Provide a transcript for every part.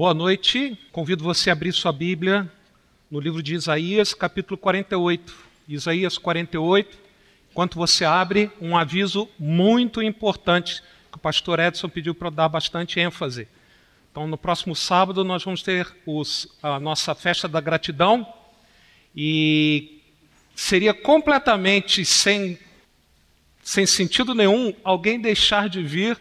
Boa noite. Convido você a abrir sua Bíblia no livro de Isaías, capítulo 48. Isaías 48. Enquanto você abre, um aviso muito importante que o pastor Edson pediu para dar bastante ênfase. Então, no próximo sábado, nós vamos ter os, a nossa festa da gratidão e seria completamente sem, sem sentido nenhum alguém deixar de vir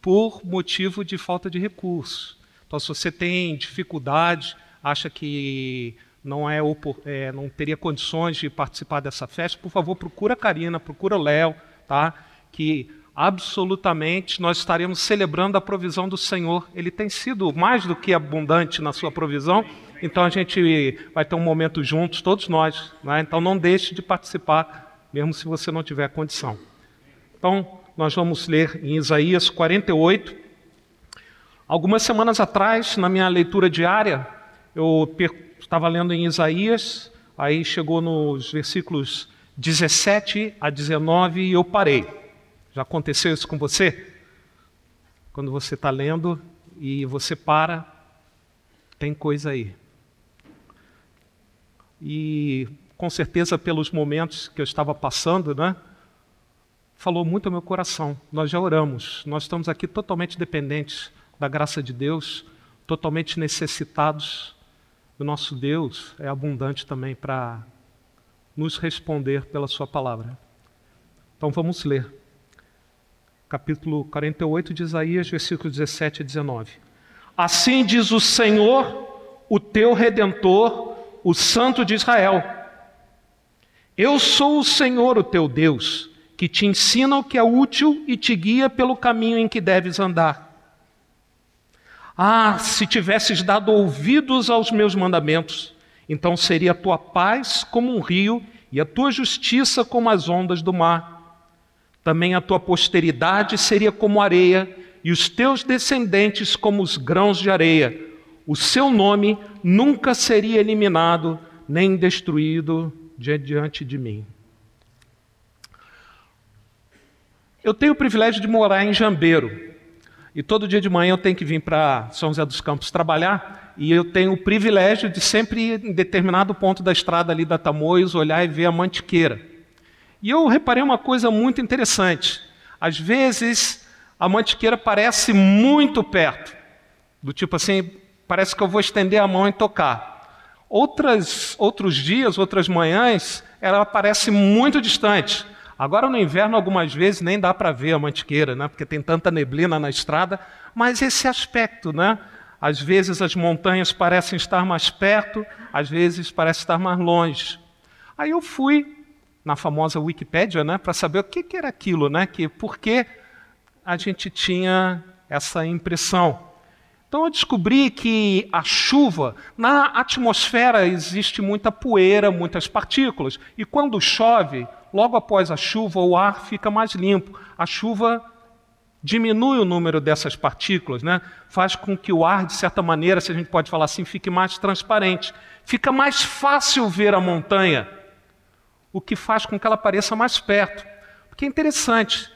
por motivo de falta de recursos. Então, se você tem dificuldade, acha que não, é, é, não teria condições de participar dessa festa, por favor, procura a Karina, procura o Léo, tá? que absolutamente nós estaremos celebrando a provisão do Senhor. Ele tem sido mais do que abundante na sua provisão, então a gente vai ter um momento juntos, todos nós. Né? Então não deixe de participar, mesmo se você não tiver condição. Então, nós vamos ler em Isaías 48. Algumas semanas atrás, na minha leitura diária, eu estava lendo em Isaías, aí chegou nos versículos 17 a 19 e eu parei. Já aconteceu isso com você? Quando você está lendo e você para, tem coisa aí. E com certeza pelos momentos que eu estava passando, né? falou muito ao meu coração. Nós já oramos, nós estamos aqui totalmente dependentes da graça de Deus, totalmente necessitados. O nosso Deus é abundante também para nos responder pela Sua palavra. Então vamos ler. Capítulo 48 de Isaías, versículos 17 e 19. Assim diz o Senhor, o teu redentor, o Santo de Israel: Eu sou o Senhor, o teu Deus que te ensina o que é útil e te guia pelo caminho em que deves andar. Ah, se tivesses dado ouvidos aos meus mandamentos, então seria a tua paz como um rio e a tua justiça como as ondas do mar. Também a tua posteridade seria como areia e os teus descendentes como os grãos de areia. O seu nome nunca seria eliminado nem destruído diante de mim. Eu tenho o privilégio de morar em Jambeiro. E todo dia de manhã eu tenho que vir para São José dos Campos trabalhar. E eu tenho o privilégio de sempre ir em determinado ponto da estrada ali da Tamoios olhar e ver a mantiqueira. E eu reparei uma coisa muito interessante. Às vezes a mantiqueira parece muito perto. Do tipo assim, parece que eu vou estender a mão e tocar. Outras, outros dias, outras manhãs, ela parece muito distante. Agora no inverno, algumas vezes, nem dá para ver a mantiqueira, né? porque tem tanta neblina na estrada, mas esse aspecto, né? Às vezes as montanhas parecem estar mais perto, às vezes parece estar mais longe. Aí eu fui na famosa Wikipédia, né, para saber o que, que era aquilo, né, que por que a gente tinha essa impressão. Então eu descobri que a chuva, na atmosfera existe muita poeira, muitas partículas, e quando chove, logo após a chuva, o ar fica mais limpo. A chuva diminui o número dessas partículas, né? faz com que o ar, de certa maneira, se a gente pode falar assim, fique mais transparente. Fica mais fácil ver a montanha, o que faz com que ela pareça mais perto. Porque é interessante,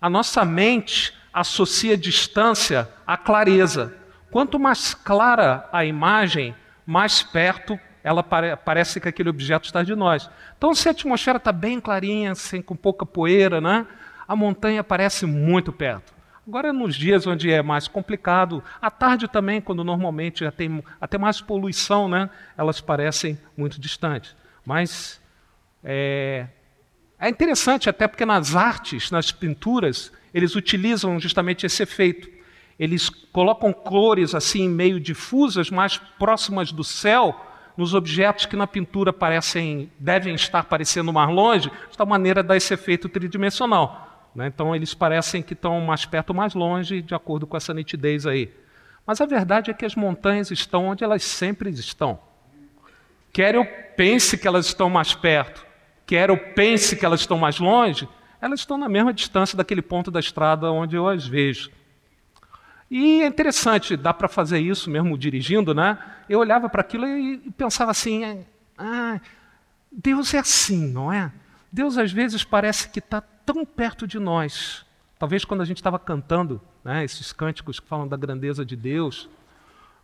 a nossa mente associa distância à clareza. Quanto mais clara a imagem, mais perto ela pare, parece que aquele objeto está de nós. Então, se a atmosfera está bem clarinha, sem, com pouca poeira, né, a montanha parece muito perto. Agora, nos dias onde é mais complicado, à tarde também, quando normalmente já tem até mais poluição, né, elas parecem muito distantes. Mas é, é interessante até porque nas artes, nas pinturas, eles utilizam justamente esse efeito. Eles colocam cores assim meio difusas, mais próximas do céu, nos objetos que na pintura parecem, devem estar parecendo mais longe, de tal maneira dá esse efeito tridimensional. Né? Então eles parecem que estão mais perto ou mais longe, de acordo com essa nitidez aí. Mas a verdade é que as montanhas estão onde elas sempre estão. Quer eu pense que elas estão mais perto, quer eu pense que elas estão mais longe, elas estão na mesma distância daquele ponto da estrada onde eu as vejo. E é interessante, dá para fazer isso mesmo dirigindo, né? Eu olhava para aquilo e pensava assim: ah, Deus é assim, não é? Deus às vezes parece que está tão perto de nós. Talvez quando a gente estava cantando né, esses cânticos que falam da grandeza de Deus,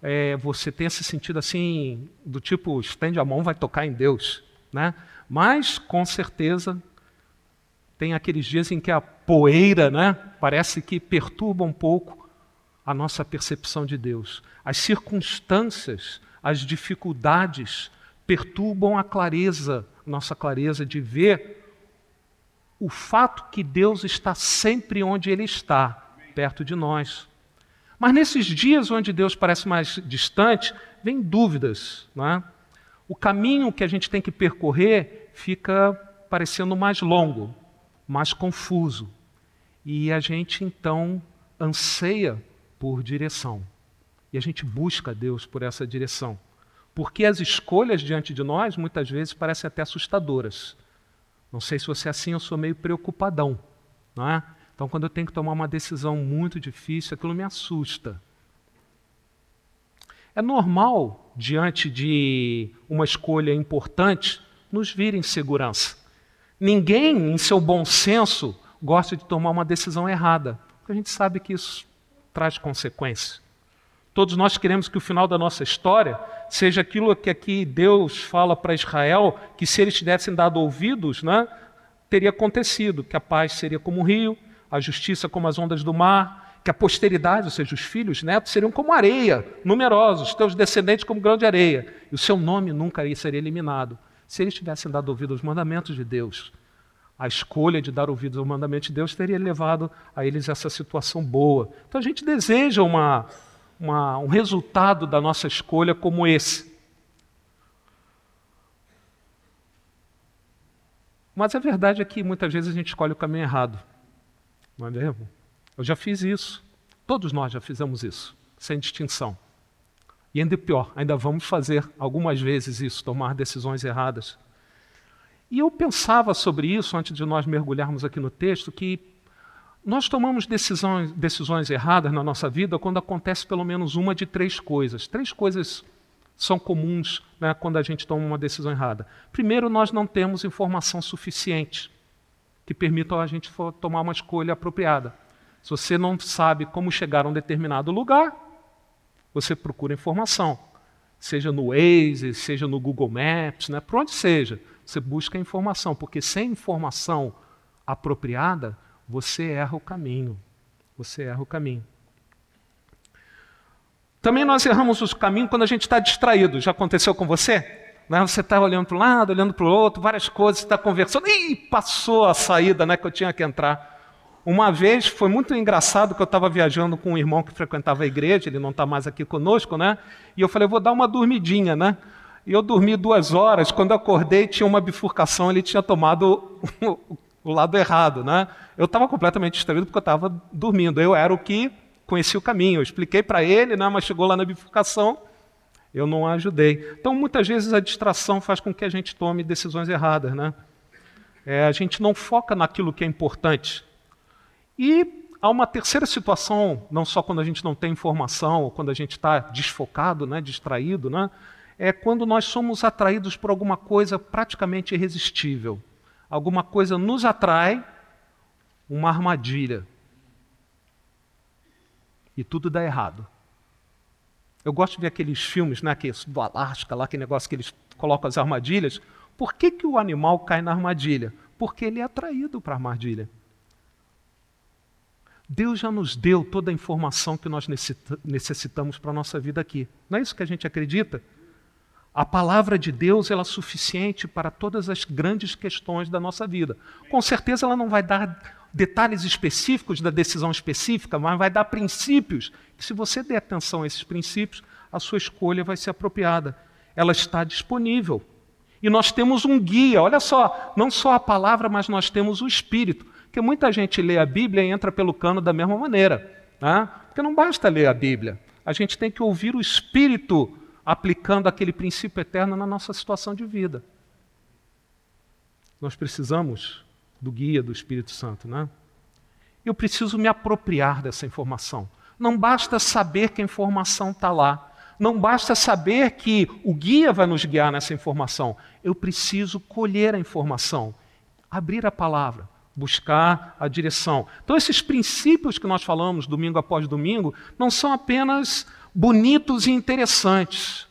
é, você tenha se sentido assim, do tipo, estende a mão, vai tocar em Deus. Né? Mas, com certeza, tem aqueles dias em que a poeira né, parece que perturba um pouco a nossa percepção de Deus. As circunstâncias, as dificuldades perturbam a clareza, nossa clareza de ver o fato que Deus está sempre onde Ele está, perto de nós. Mas nesses dias onde Deus parece mais distante, vem dúvidas. Não é? O caminho que a gente tem que percorrer fica parecendo mais longo, mais confuso. E a gente então anseia por direção. E a gente busca Deus por essa direção. Porque as escolhas diante de nós muitas vezes parecem até assustadoras. Não sei se você é assim, eu sou meio preocupadão. Não é? Então, quando eu tenho que tomar uma decisão muito difícil, aquilo me assusta. É normal, diante de uma escolha importante, nos vir insegurança. Ninguém, em seu bom senso, gosta de tomar uma decisão errada, porque a gente sabe que isso traz consequências. Todos nós queremos que o final da nossa história seja aquilo que aqui Deus fala para Israel, que se eles tivessem dado ouvidos, né, teria acontecido, que a paz seria como um rio, a justiça como as ondas do mar, que a posteridade, ou seja, os filhos, netos, seriam como areia, numerosos, teus descendentes como grão de areia, e o seu nome nunca seria eliminado. Se eles tivessem dado ouvido aos mandamentos de Deus, a escolha de dar ouvidos ao mandamento de Deus teria levado a eles essa situação boa. Então a gente deseja uma, uma, um resultado da nossa escolha como esse. Mas a verdade é que muitas vezes a gente escolhe o caminho errado. Não é mesmo? Eu já fiz isso. Todos nós já fizemos isso, sem distinção. E ainda pior, ainda vamos fazer algumas vezes isso, tomar decisões erradas. E eu pensava sobre isso antes de nós mergulharmos aqui no texto, que nós tomamos decisões, decisões erradas na nossa vida quando acontece pelo menos uma de três coisas. Três coisas são comuns né, quando a gente toma uma decisão errada. Primeiro, nós não temos informação suficiente que permitam a gente tomar uma escolha apropriada. Se você não sabe como chegar a um determinado lugar, você procura informação. Seja no Waze, seja no Google Maps, né? por onde seja, você busca informação, porque sem informação apropriada, você erra o caminho. Você erra o caminho. Também nós erramos o caminho quando a gente está distraído. Já aconteceu com você? Né? Você está olhando para um lado, olhando para o outro, várias coisas, está conversando, e passou a saída né, que eu tinha que entrar. Uma vez foi muito engraçado que eu estava viajando com um irmão que frequentava a igreja, ele não está mais aqui conosco, né? E eu falei, vou dar uma dormidinha, né? E eu dormi duas horas. Quando acordei, tinha uma bifurcação, ele tinha tomado o lado errado, né? Eu estava completamente distraído porque eu estava dormindo. Eu era o que conhecia o caminho. Eu expliquei para ele, né? Mas chegou lá na bifurcação, eu não a ajudei. Então, muitas vezes a distração faz com que a gente tome decisões erradas, né? É, a gente não foca naquilo que é importante. E há uma terceira situação, não só quando a gente não tem informação, ou quando a gente está desfocado, né, distraído, né, é quando nós somos atraídos por alguma coisa praticamente irresistível. Alguma coisa nos atrai, uma armadilha. E tudo dá errado. Eu gosto de ver aqueles filmes né, que, do Alasca, lá, aquele negócio que eles colocam as armadilhas. Por que, que o animal cai na armadilha? Porque ele é atraído para a armadilha. Deus já nos deu toda a informação que nós necessitamos para a nossa vida aqui. Não é isso que a gente acredita? A palavra de Deus ela é suficiente para todas as grandes questões da nossa vida. Com certeza ela não vai dar detalhes específicos da decisão específica, mas vai dar princípios. Se você der atenção a esses princípios, a sua escolha vai ser apropriada. Ela está disponível. E nós temos um guia, olha só, não só a palavra, mas nós temos o Espírito. Porque muita gente lê a Bíblia e entra pelo cano da mesma maneira. Né? Porque não basta ler a Bíblia. A gente tem que ouvir o Espírito aplicando aquele princípio eterno na nossa situação de vida. Nós precisamos do guia do Espírito Santo, né? Eu preciso me apropriar dessa informação. Não basta saber que a informação está lá. Não basta saber que o guia vai nos guiar nessa informação. Eu preciso colher a informação, abrir a palavra, buscar a direção. Então, esses princípios que nós falamos domingo após domingo não são apenas bonitos e interessantes.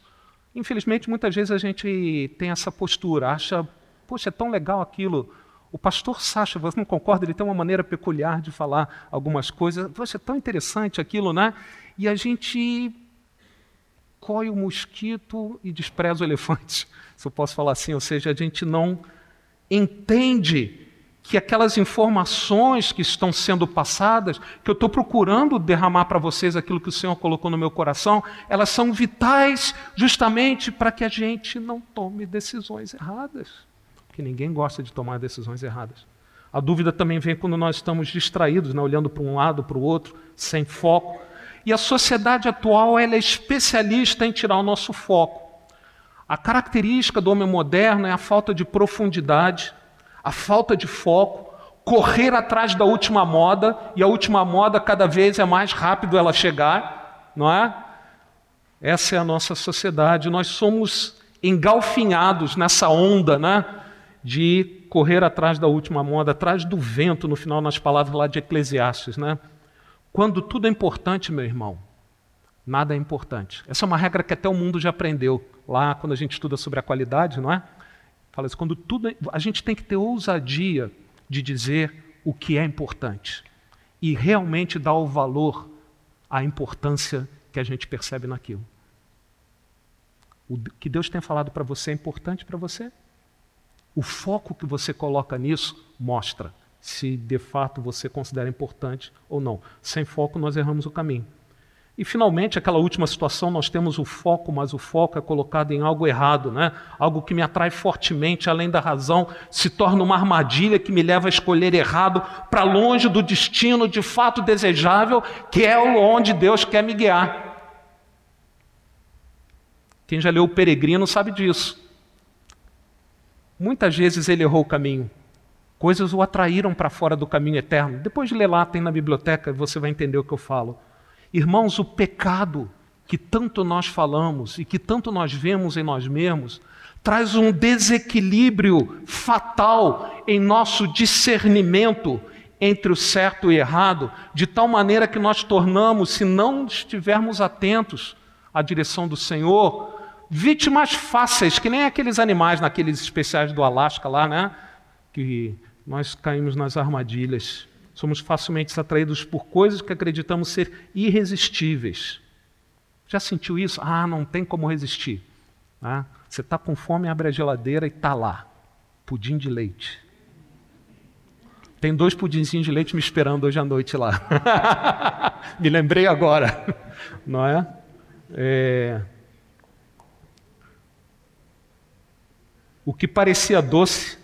Infelizmente, muitas vezes a gente tem essa postura, acha, poxa, é tão legal aquilo. O pastor Sacha, você não concorda? Ele tem uma maneira peculiar de falar algumas coisas. Poxa, é tão interessante aquilo, né? E a gente coi o mosquito e despreza o elefante, se eu posso falar assim. Ou seja, a gente não entende que aquelas informações que estão sendo passadas, que eu estou procurando derramar para vocês aquilo que o Senhor colocou no meu coração, elas são vitais justamente para que a gente não tome decisões erradas. Porque ninguém gosta de tomar decisões erradas. A dúvida também vem quando nós estamos distraídos, né, olhando para um lado, para o outro, sem foco. E a sociedade atual é especialista em tirar o nosso foco. A característica do homem moderno é a falta de profundidade, a falta de foco, correr atrás da última moda, e a última moda cada vez é mais rápido ela chegar, não é? Essa é a nossa sociedade. Nós somos engalfinhados nessa onda, né? De correr atrás da última moda, atrás do vento, no final, nas palavras lá de Eclesiastes, né? Quando tudo é importante, meu irmão, nada é importante. Essa é uma regra que até o mundo já aprendeu, lá quando a gente estuda sobre a qualidade, não é? Fala quando tudo. A gente tem que ter ousadia de dizer o que é importante e realmente dar o valor à importância que a gente percebe naquilo. O que Deus tem falado para você é importante para você? O foco que você coloca nisso mostra se de fato você considera importante ou não. Sem foco, nós erramos o caminho. E finalmente, aquela última situação, nós temos o foco, mas o foco é colocado em algo errado, né? algo que me atrai fortemente, além da razão, se torna uma armadilha que me leva a escolher errado, para longe do destino de fato desejável, que é onde Deus quer me guiar. Quem já leu O Peregrino sabe disso. Muitas vezes ele errou o caminho, coisas o atraíram para fora do caminho eterno. Depois de ler lá, tem na biblioteca, você vai entender o que eu falo. Irmãos, o pecado que tanto nós falamos e que tanto nós vemos em nós mesmos, traz um desequilíbrio fatal em nosso discernimento entre o certo e errado, de tal maneira que nós tornamos, se não estivermos atentos à direção do Senhor, vítimas fáceis, que nem aqueles animais naqueles especiais do Alasca lá, né? Que nós caímos nas armadilhas. Somos facilmente atraídos por coisas que acreditamos ser irresistíveis. Já sentiu isso? Ah, não tem como resistir. Ah, você está com fome, abre a geladeira e está lá. Pudim de leite. Tem dois pudinzinhos de leite me esperando hoje à noite lá. me lembrei agora. Não é? é? O que parecia doce,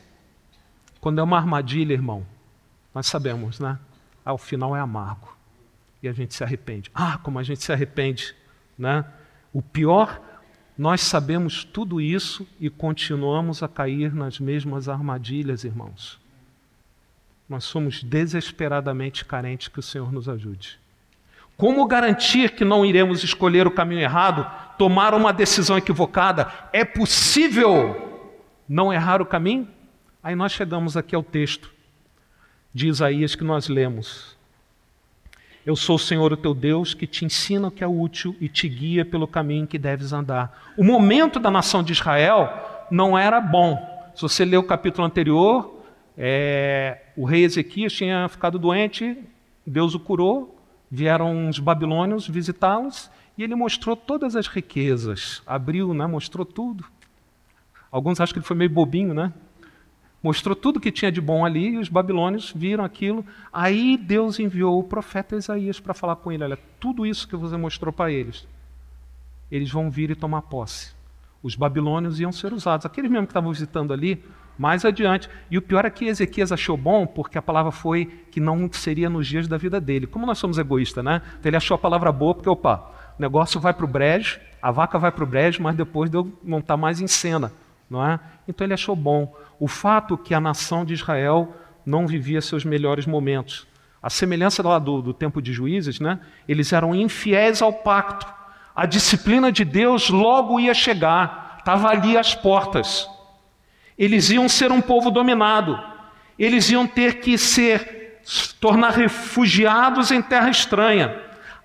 quando é uma armadilha, irmão, nós sabemos, né? Ao final é amargo. E a gente se arrepende. Ah, como a gente se arrepende, né? O pior, nós sabemos tudo isso e continuamos a cair nas mesmas armadilhas, irmãos. Nós somos desesperadamente carentes que o Senhor nos ajude. Como garantir que não iremos escolher o caminho errado, tomar uma decisão equivocada? É possível não errar o caminho? Aí nós chegamos aqui ao texto de Isaías que nós lemos. Eu sou o Senhor, o teu Deus, que te ensina o que é útil e te guia pelo caminho que deves andar. O momento da nação de Israel não era bom. Se você ler o capítulo anterior, é, o rei Ezequias tinha ficado doente, Deus o curou, vieram os babilônios visitá-los e ele mostrou todas as riquezas, abriu, né, mostrou tudo. Alguns acham que ele foi meio bobinho, né? Mostrou tudo que tinha de bom ali, e os babilônios viram aquilo. Aí Deus enviou o profeta Isaías para falar com ele: Olha, tudo isso que você mostrou para eles, eles vão vir e tomar posse. Os babilônios iam ser usados, aqueles mesmo que estavam visitando ali, mais adiante. E o pior é que Ezequias achou bom, porque a palavra foi que não seria nos dias da vida dele. Como nós somos egoístas, né? Então ele achou a palavra boa, porque, opa, o negócio vai para o brejo, a vaca vai para o brejo, mas depois de eu não estar tá mais em cena, não é? Então ele achou bom o fato que a nação de Israel não vivia seus melhores momentos. A semelhança lá do, do tempo de juízes, né? eles eram infiéis ao pacto. A disciplina de Deus logo ia chegar, estava ali às portas. Eles iam ser um povo dominado, eles iam ter que ser tornar refugiados em terra estranha.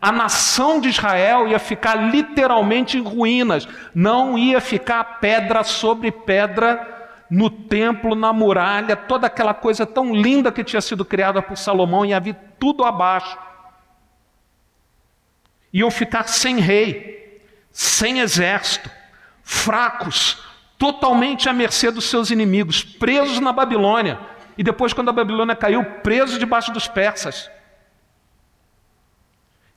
A nação de Israel ia ficar literalmente em ruínas, não ia ficar pedra sobre pedra no templo, na muralha, toda aquela coisa tão linda que tinha sido criada por Salomão, ia vir tudo abaixo. Iam ficar sem rei, sem exército, fracos, totalmente à mercê dos seus inimigos, presos na Babilônia. E depois, quando a Babilônia caiu, presos debaixo dos persas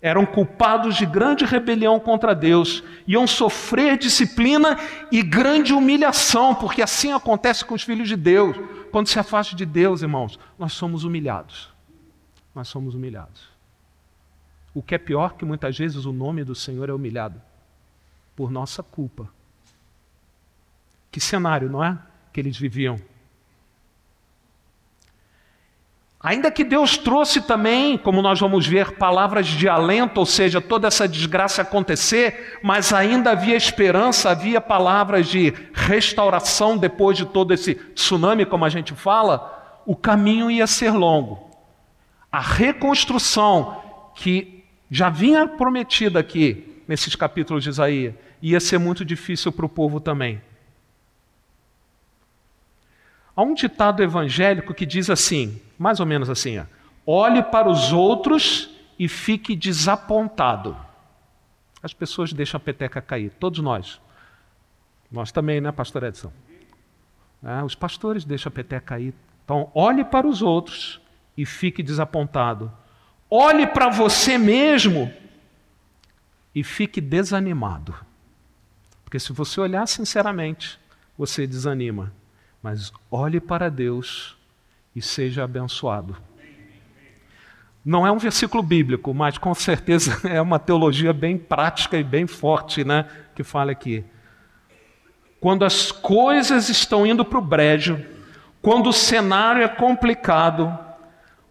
eram culpados de grande rebelião contra Deus, iam sofrer disciplina e grande humilhação, porque assim acontece com os filhos de Deus. Quando se afasta de Deus, irmãos, nós somos humilhados. Nós somos humilhados. O que é pior que muitas vezes o nome do Senhor é humilhado por nossa culpa. Que cenário, não é? Que eles viviam. Ainda que Deus trouxe também, como nós vamos ver, palavras de alento, ou seja, toda essa desgraça acontecer, mas ainda havia esperança, havia palavras de restauração depois de todo esse tsunami, como a gente fala, o caminho ia ser longo. A reconstrução que já vinha prometida aqui, nesses capítulos de Isaías, ia ser muito difícil para o povo também. Há um ditado evangélico que diz assim, mais ou menos assim: ó, olhe para os outros e fique desapontado. As pessoas deixam a peteca cair, todos nós. Nós também, né, Pastor Edson? É, os pastores deixam a peteca cair. Então, olhe para os outros e fique desapontado. Olhe para você mesmo e fique desanimado. Porque se você olhar sinceramente, você desanima. Mas olhe para Deus e seja abençoado. Não é um versículo bíblico, mas com certeza é uma teologia bem prática e bem forte, né? Que fala aqui. Quando as coisas estão indo para o brejo, quando o cenário é complicado,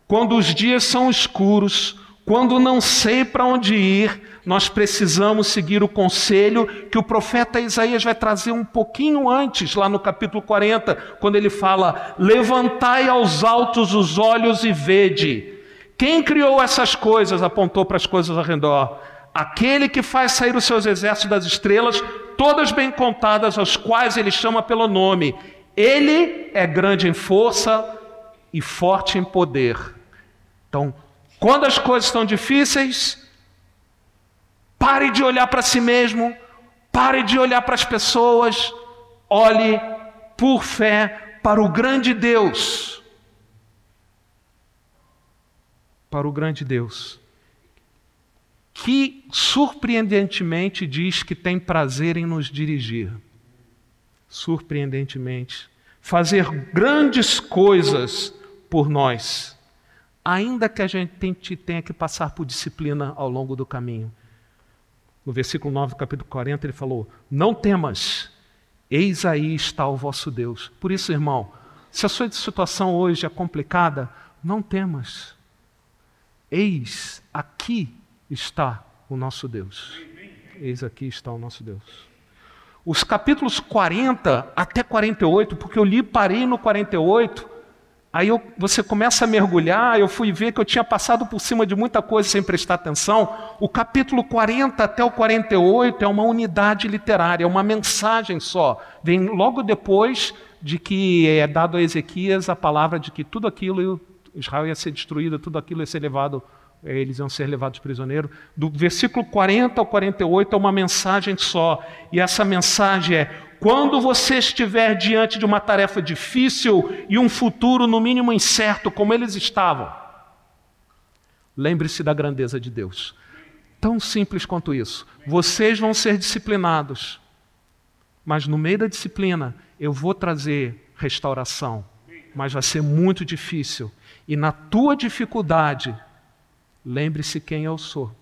quando os dias são escuros, quando não sei para onde ir, nós precisamos seguir o conselho que o profeta Isaías vai trazer um pouquinho antes, lá no capítulo 40, quando ele fala: Levantai aos altos os olhos e vede. Quem criou essas coisas? Apontou para as coisas ao redor. Aquele que faz sair os seus exércitos das estrelas, todas bem contadas, aos quais ele chama pelo nome. Ele é grande em força e forte em poder. Então, quando as coisas estão difíceis, pare de olhar para si mesmo, pare de olhar para as pessoas, olhe por fé para o grande Deus. Para o grande Deus, que surpreendentemente diz que tem prazer em nos dirigir. Surpreendentemente. Fazer grandes coisas por nós ainda que a gente tenha que passar por disciplina ao longo do caminho. No versículo 9 do capítulo 40, ele falou: Não temas, eis aí está o vosso Deus. Por isso, irmão, se a sua situação hoje é complicada, não temas. Eis aqui está o nosso Deus. Eis aqui está o nosso Deus. Os capítulos 40 até 48, porque eu li parei no 48, Aí eu, você começa a mergulhar, eu fui ver que eu tinha passado por cima de muita coisa sem prestar atenção. O capítulo 40 até o 48 é uma unidade literária, é uma mensagem só. Vem logo depois de que é dado a Ezequias a palavra de que tudo aquilo, Israel ia ser destruído, tudo aquilo ia ser levado, eh, eles iam ser levados prisioneiros. Do versículo 40 ao 48 é uma mensagem só. E essa mensagem é: quando você estiver diante de uma tarefa difícil e um futuro no mínimo incerto, como eles estavam, lembre-se da grandeza de Deus. Tão simples quanto isso. Vocês vão ser disciplinados, mas no meio da disciplina eu vou trazer restauração, mas vai ser muito difícil. E na tua dificuldade, lembre-se quem eu sou.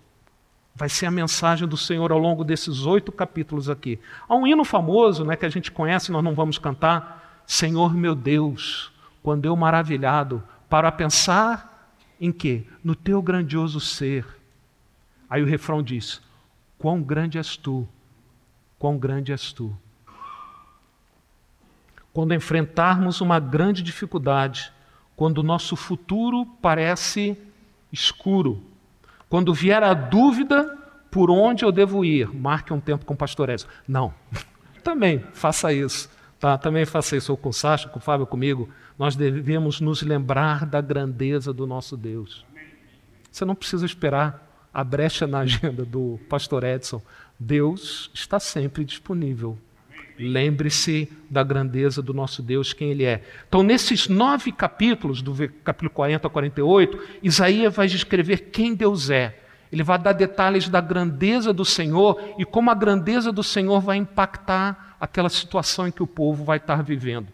Vai ser a mensagem do Senhor ao longo desses oito capítulos aqui. Há um hino famoso né, que a gente conhece, nós não vamos cantar. Senhor meu Deus, quando eu maravilhado, para pensar em quê? No teu grandioso ser. Aí o refrão diz: Quão grande és tu, quão grande és tu. Quando enfrentarmos uma grande dificuldade, quando o nosso futuro parece escuro, Quando vier a dúvida por onde eu devo ir, marque um tempo com o pastor Edson. Não, também faça isso. Tá? Também faça isso com o Sacha, com o Fábio, comigo. Nós devemos nos lembrar da grandeza do nosso Deus. Você não precisa esperar a brecha na agenda do pastor Edson. Deus está sempre disponível. Lembre-se da grandeza do nosso Deus, quem Ele é. Então, nesses nove capítulos, do capítulo 40 a 48, Isaías vai descrever quem Deus é. Ele vai dar detalhes da grandeza do Senhor e como a grandeza do Senhor vai impactar aquela situação em que o povo vai estar vivendo.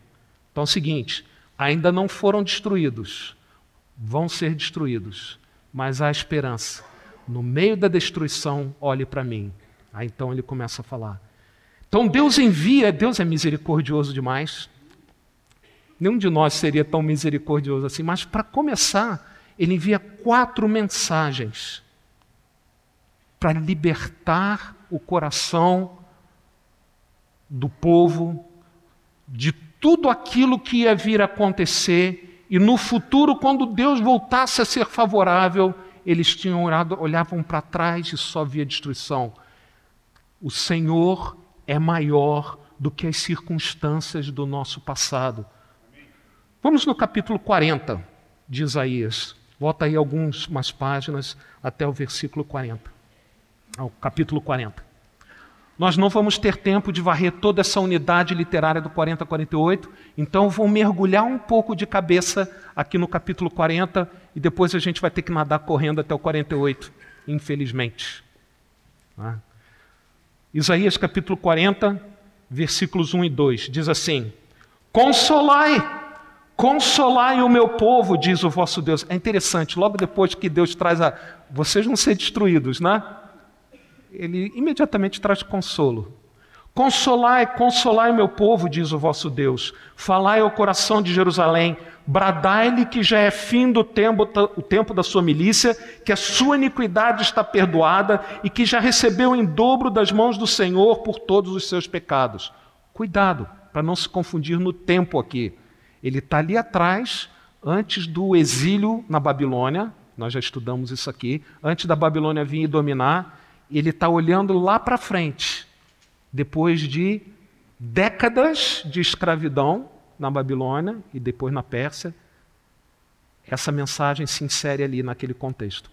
Então é o seguinte: ainda não foram destruídos, vão ser destruídos, mas há esperança. No meio da destruição, olhe para mim. Aí então ele começa a falar. Então Deus envia, Deus é misericordioso demais. Nenhum de nós seria tão misericordioso assim, mas para começar, ele envia quatro mensagens para libertar o coração do povo de tudo aquilo que ia vir a acontecer e no futuro, quando Deus voltasse a ser favorável, eles tinham orado, olhavam para trás e só via destruição. O Senhor é maior do que as circunstâncias do nosso passado. Vamos no capítulo 40 de Isaías. Volta aí algumas páginas até o versículo 40. Ao capítulo 40. Nós não vamos ter tempo de varrer toda essa unidade literária do 40 a 48, então vou mergulhar um pouco de cabeça aqui no capítulo 40 e depois a gente vai ter que nadar correndo até o 48, infelizmente. Ah. Isaías capítulo 40, versículos 1 e 2, diz assim: Consolai, consolai o meu povo, diz o vosso Deus. É interessante, logo depois que Deus traz a. Vocês vão ser destruídos, né? Ele imediatamente traz consolo. Consolai, consolai meu povo, diz o vosso Deus. Falai ao coração de Jerusalém, bradai-lhe que já é fim do tempo, o tempo da sua milícia, que a sua iniquidade está perdoada e que já recebeu em dobro das mãos do Senhor por todos os seus pecados. Cuidado, para não se confundir no tempo aqui. Ele está ali atrás, antes do exílio na Babilônia, nós já estudamos isso aqui, antes da Babilônia vir e dominar, ele está olhando lá para frente, depois de décadas de escravidão, na Babilônia e depois na Pérsia, essa mensagem se insere ali naquele contexto.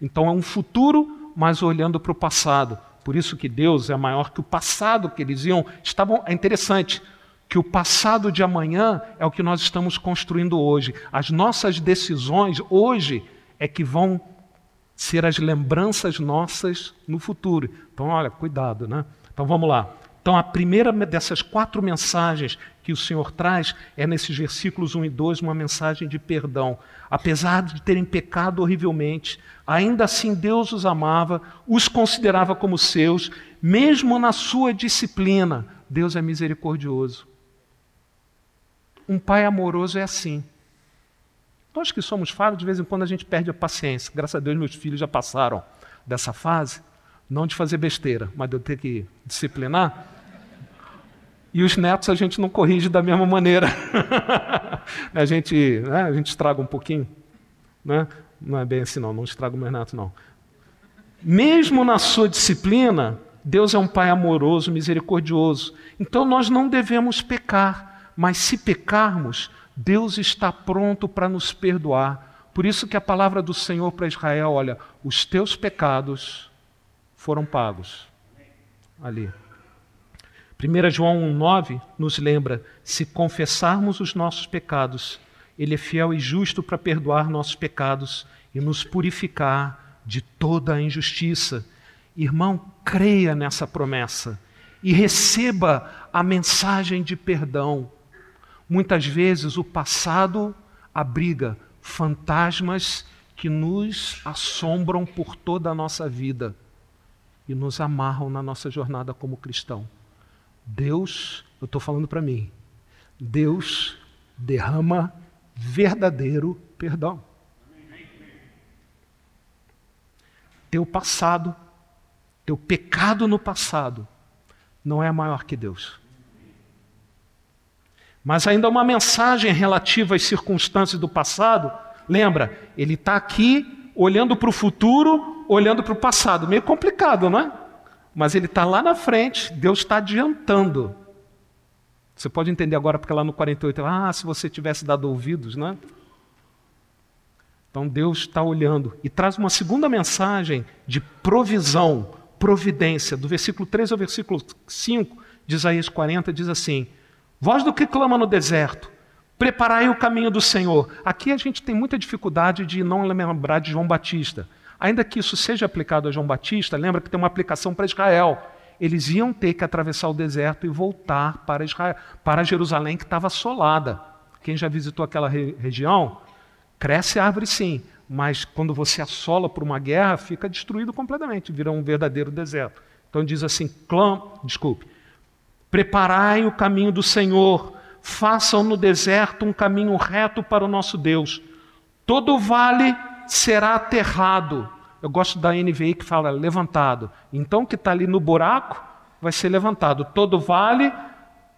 Então é um futuro, mas olhando para o passado. Por isso que Deus é maior que o passado que eles iam. Estavam, é interessante que o passado de amanhã é o que nós estamos construindo hoje. As nossas decisões hoje é que vão ser as lembranças nossas no futuro. Então, olha, cuidado, né? Então vamos lá. Então, a primeira dessas quatro mensagens que o Senhor traz é nesses versículos 1 e 2, uma mensagem de perdão. Apesar de terem pecado horrivelmente, ainda assim Deus os amava, os considerava como seus, mesmo na sua disciplina. Deus é misericordioso. Um pai amoroso é assim. Nós que somos falhos, de vez em quando a gente perde a paciência. Graças a Deus, meus filhos já passaram dessa fase, não de fazer besteira, mas de eu ter que disciplinar. E os netos a gente não corrige da mesma maneira. a, gente, né, a gente estraga um pouquinho. Né? Não é bem assim, não, não estraga o meu neto, não. Mesmo na sua disciplina, Deus é um Pai amoroso, misericordioso. Então nós não devemos pecar, mas se pecarmos, Deus está pronto para nos perdoar. Por isso que a palavra do Senhor para Israel, olha, os teus pecados foram pagos. Ali. 1 João 1,9 nos lembra: se confessarmos os nossos pecados, Ele é fiel e justo para perdoar nossos pecados e nos purificar de toda a injustiça. Irmão, creia nessa promessa e receba a mensagem de perdão. Muitas vezes o passado abriga fantasmas que nos assombram por toda a nossa vida e nos amarram na nossa jornada como cristão. Deus, eu estou falando para mim, Deus derrama verdadeiro perdão. Teu passado, teu pecado no passado, não é maior que Deus. Mas ainda uma mensagem relativa às circunstâncias do passado. Lembra, ele está aqui olhando para o futuro, olhando para o passado. Meio complicado, não é? Mas ele está lá na frente, Deus está adiantando. Você pode entender agora, porque lá no 48, ah, se você tivesse dado ouvidos, né? Então Deus está olhando e traz uma segunda mensagem de provisão, providência. Do versículo 3 ao versículo 5 de Isaías 40 diz assim: Voz do que clama no deserto, preparai o caminho do Senhor. Aqui a gente tem muita dificuldade de não lembrar de João Batista. Ainda que isso seja aplicado a João Batista, lembra que tem uma aplicação para Israel eles iam ter que atravessar o deserto e voltar para, Israel, para Jerusalém, que estava assolada. Quem já visitou aquela re região, cresce árvore sim, mas quando você assola por uma guerra, fica destruído completamente, vira um verdadeiro deserto. Então diz assim: clã, desculpe, preparai o caminho do Senhor, façam no deserto um caminho reto para o nosso Deus. Todo vale será aterrado eu gosto da NVI que fala levantado. Então, o que está ali no buraco vai ser levantado. Todo vale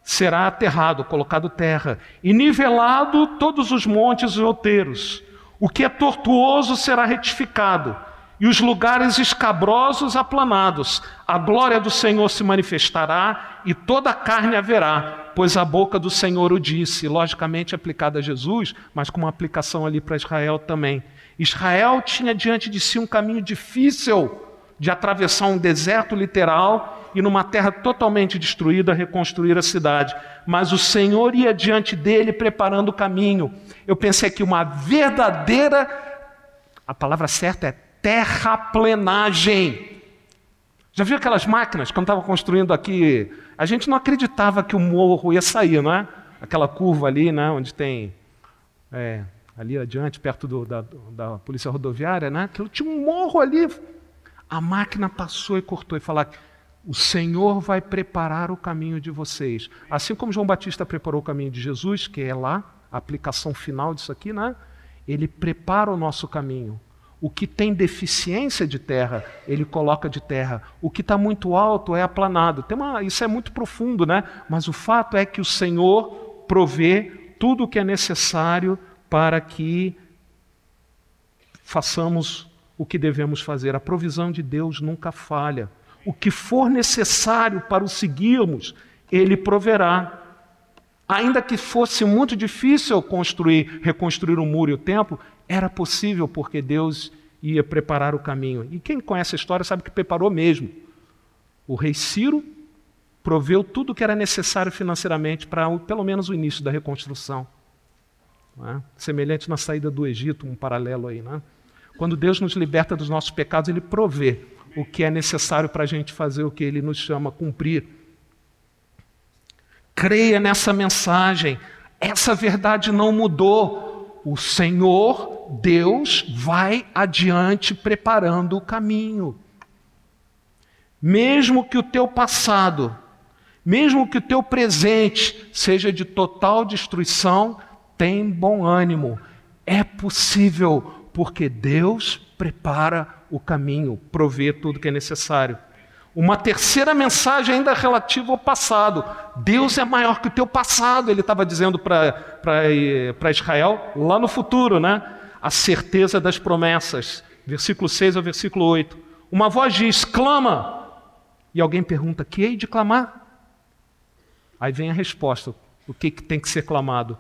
será aterrado, colocado terra. E nivelado todos os montes e outeiros. O que é tortuoso será retificado. E os lugares escabrosos aplanados. A glória do Senhor se manifestará e toda a carne haverá, pois a boca do Senhor o disse. Logicamente aplicada a Jesus, mas com uma aplicação ali para Israel também. Israel tinha diante de si um caminho difícil de atravessar um deserto literal e numa terra totalmente destruída reconstruir a cidade. Mas o Senhor ia diante dele preparando o caminho. Eu pensei que uma verdadeira, a palavra certa é terraplenagem. Já viu aquelas máquinas quando estava construindo aqui? A gente não acreditava que o morro ia sair, não é? Aquela curva ali, né, onde tem é, ali adiante, perto do, da, da polícia rodoviária, né? que tinha um morro ali. A máquina passou e cortou e falou: o Senhor vai preparar o caminho de vocês. Assim como João Batista preparou o caminho de Jesus, que é lá, a aplicação final disso aqui, né? Ele prepara o nosso caminho. O que tem deficiência de terra, ele coloca de terra. O que está muito alto é aplanado. Uma, isso é muito profundo, né? Mas o fato é que o Senhor provê tudo o que é necessário para que façamos o que devemos fazer. A provisão de Deus nunca falha. O que for necessário para o seguirmos, Ele proverá. Ainda que fosse muito difícil construir, reconstruir o muro e o templo, era possível porque Deus ia preparar o caminho. E quem conhece a história sabe que preparou mesmo. O rei Ciro proveu tudo o que era necessário financeiramente para pelo menos o início da reconstrução. É? Semelhante na saída do Egito, um paralelo aí. Né? Quando Deus nos liberta dos nossos pecados, Ele provê o que é necessário para a gente fazer o que Ele nos chama a cumprir. Creia nessa mensagem. Essa verdade não mudou. O Senhor, Deus, vai adiante preparando o caminho. Mesmo que o teu passado, mesmo que o teu presente seja de total destruição, tem bom ânimo. É possível, porque Deus prepara o caminho, provê tudo que é necessário. Uma terceira mensagem ainda relativa ao passado. Deus é maior que o teu passado, ele estava dizendo para Israel lá no futuro, né? A certeza das promessas. Versículo 6 ao versículo 8. Uma voz diz: clama. E alguém pergunta: que hei de clamar? Aí vem a resposta: o que, que tem que ser clamado?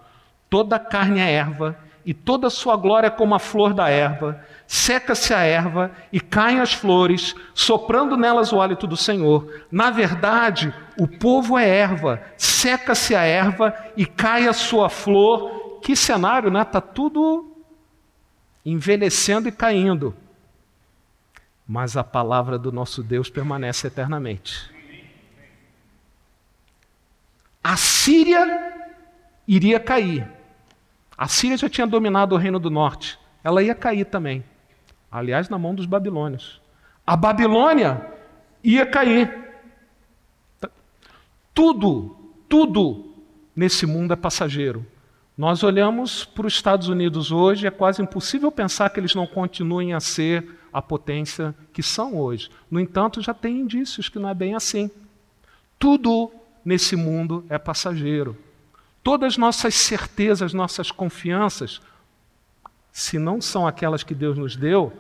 Toda carne é erva, e toda sua glória é como a flor da erva. Seca-se a erva e caem as flores, soprando nelas o hálito do Senhor. Na verdade, o povo é erva, seca-se a erva e cai a sua flor. Que cenário, né? Está tudo envelhecendo e caindo. Mas a palavra do nosso Deus permanece eternamente. A Síria iria cair a Síria já tinha dominado o reino do norte. Ela ia cair também. Aliás, na mão dos babilônios. A Babilônia ia cair. Tudo, tudo nesse mundo é passageiro. Nós olhamos para os Estados Unidos hoje, é quase impossível pensar que eles não continuem a ser a potência que são hoje. No entanto, já tem indícios que não é bem assim. Tudo nesse mundo é passageiro. Todas nossas certezas, nossas confianças, se não são aquelas que Deus nos deu,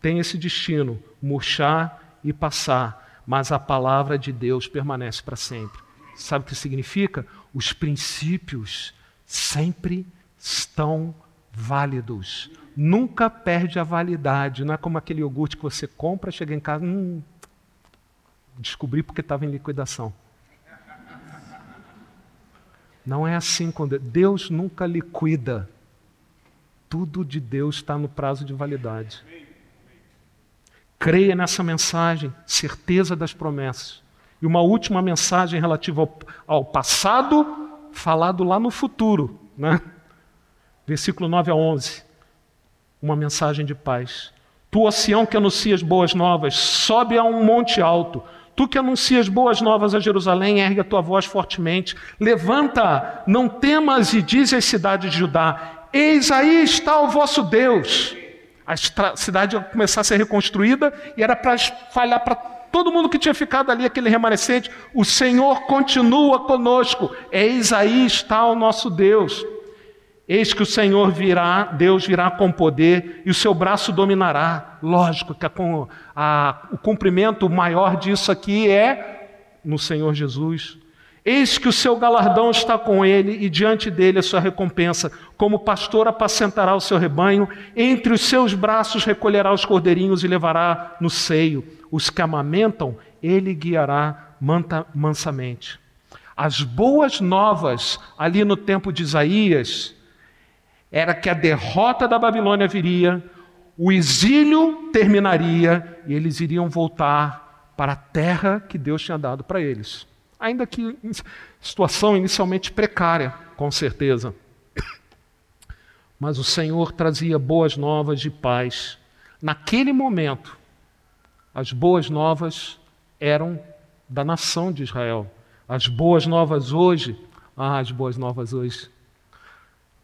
tem esse destino, murchar e passar, mas a palavra de Deus permanece para sempre. Sabe o que significa? Os princípios sempre estão válidos. Nunca perde a validade. Não é como aquele iogurte que você compra, chega em casa, hum, descobri porque estava em liquidação. Não é assim quando Deus nunca liquida. Tudo de Deus está no prazo de validade. Creia nessa mensagem, certeza das promessas. E uma última mensagem relativa ao, ao passado, falado lá no futuro. Né? Versículo 9 a 11. Uma mensagem de paz. Tu, Sião, que anuncias boas novas, sobe a um monte alto Tu que anuncias boas novas a Jerusalém, ergue a tua voz fortemente. Levanta, não temas e diz às cidades de Judá: Eis aí está o vosso Deus. A cidade ia começar a ser reconstruída e era para falhar para todo mundo que tinha ficado ali, aquele remanescente. O Senhor continua conosco. Eis aí está o nosso Deus. Eis que o Senhor virá, Deus virá com poder e o seu braço dominará. Lógico que a, a, o cumprimento maior disso aqui é no Senhor Jesus. Eis que o seu galardão está com ele e diante dele a sua recompensa. Como pastor apacentará o seu rebanho, entre os seus braços recolherá os cordeirinhos e levará no seio. Os que amamentam, ele guiará mansamente. As boas novas ali no tempo de Isaías, era que a derrota da Babilônia viria, o exílio terminaria e eles iriam voltar para a terra que Deus tinha dado para eles. Ainda que situação inicialmente precária, com certeza. Mas o Senhor trazia boas novas de paz. Naquele momento, as boas novas eram da nação de Israel. As boas novas hoje, ah, as boas novas hoje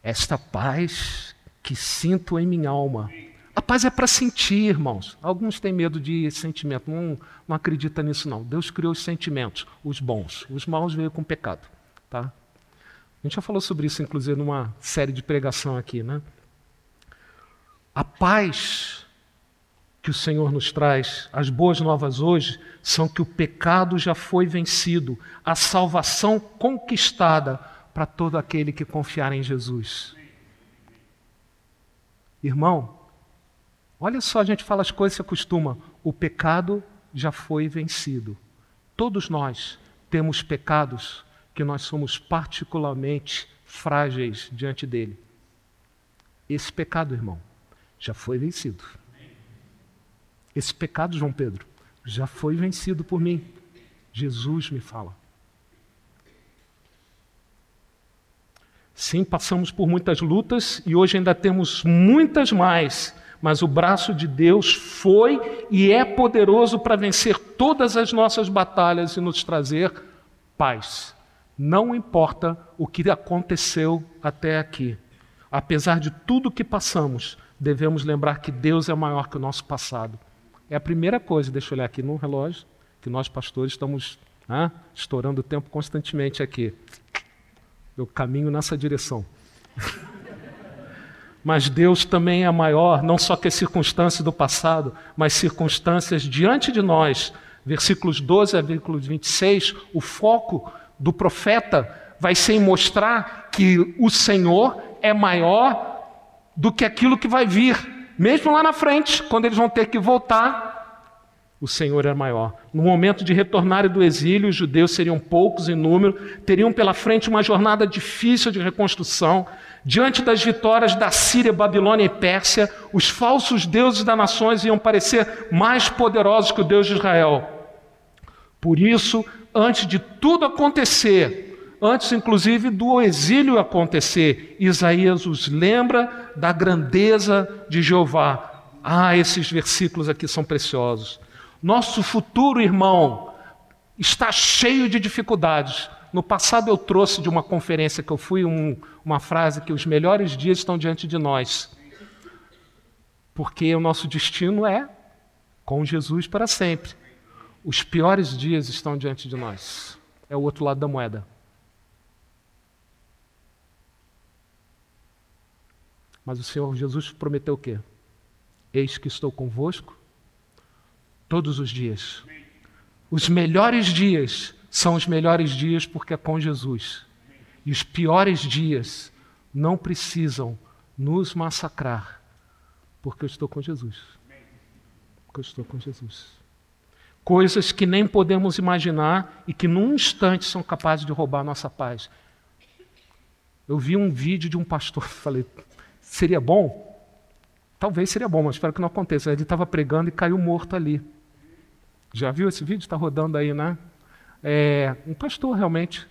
esta paz que sinto em minha alma. A paz é para sentir, irmãos. Alguns têm medo de sentimento, não, não acredita nisso não. Deus criou os sentimentos, os bons. Os maus veio com pecado, tá? A gente já falou sobre isso, inclusive, numa série de pregação aqui, né? A paz que o Senhor nos traz, as boas novas hoje, são que o pecado já foi vencido, a salvação conquistada para todo aquele que confiar em Jesus. Irmão, olha só, a gente fala as coisas se acostuma. O pecado já foi vencido. Todos nós temos pecados que nós somos particularmente frágeis diante dele. Esse pecado, irmão, já foi vencido. Esse pecado, João Pedro, já foi vencido por mim. Jesus me fala. Sim, passamos por muitas lutas e hoje ainda temos muitas mais, mas o braço de Deus foi e é poderoso para vencer todas as nossas batalhas e nos trazer paz. Não importa o que aconteceu até aqui. Apesar de tudo que passamos, devemos lembrar que Deus é maior que o nosso passado. É a primeira coisa, deixa eu olhar aqui no relógio, que nós pastores estamos ah, estourando o tempo constantemente aqui. Eu caminho nessa direção. mas Deus também é maior, não só que as circunstâncias do passado, mas circunstâncias diante de nós. Versículos 12 a versículos 26, o foco do profeta vai ser em mostrar que o Senhor é maior do que aquilo que vai vir, mesmo lá na frente, quando eles vão ter que voltar o Senhor é maior. No momento de retornarem do exílio, os judeus seriam poucos em número, teriam pela frente uma jornada difícil de reconstrução. Diante das vitórias da Síria, Babilônia e Pérsia, os falsos deuses das nações iam parecer mais poderosos que o Deus de Israel. Por isso, antes de tudo acontecer, antes inclusive do exílio acontecer, Isaías os lembra da grandeza de Jeová. Ah, esses versículos aqui são preciosos. Nosso futuro, irmão, está cheio de dificuldades. No passado eu trouxe de uma conferência que eu fui um, uma frase que os melhores dias estão diante de nós. Porque o nosso destino é com Jesus para sempre. Os piores dias estão diante de nós. É o outro lado da moeda. Mas o Senhor Jesus prometeu o quê? Eis que estou convosco todos os dias. Os melhores dias são os melhores dias porque é com Jesus. E os piores dias não precisam nos massacrar, porque eu estou com Jesus. Porque eu estou com Jesus. Coisas que nem podemos imaginar e que num instante são capazes de roubar a nossa paz. Eu vi um vídeo de um pastor, falei, seria bom? Talvez seria bom, mas espero que não aconteça. Ele estava pregando e caiu morto ali. Já viu esse vídeo? Está rodando aí, né? É, um pastor realmente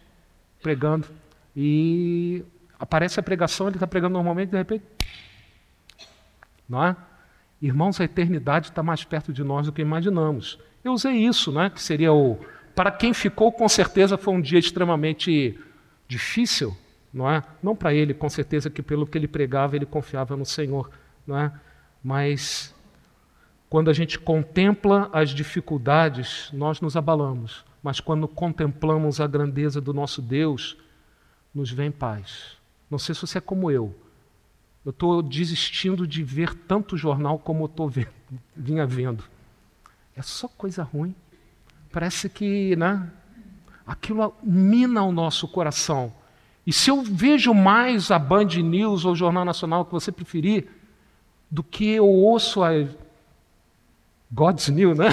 pregando. E aparece a pregação, ele está pregando normalmente, de repente. Não é? Irmãos, a eternidade está mais perto de nós do que imaginamos. Eu usei isso, né? Que seria o. Para quem ficou, com certeza foi um dia extremamente difícil, não é? Não para ele, com certeza que pelo que ele pregava, ele confiava no Senhor, não é? Mas quando a gente contempla as dificuldades, nós nos abalamos, mas quando contemplamos a grandeza do nosso Deus, nos vem paz. Não sei se você é como eu. Eu estou desistindo de ver tanto jornal como eu vinha vendo. É só coisa ruim. Parece que né, aquilo mina o nosso coração. E se eu vejo mais a Band News ou o Jornal Nacional, que você preferir, do que eu ouço a God's New, né?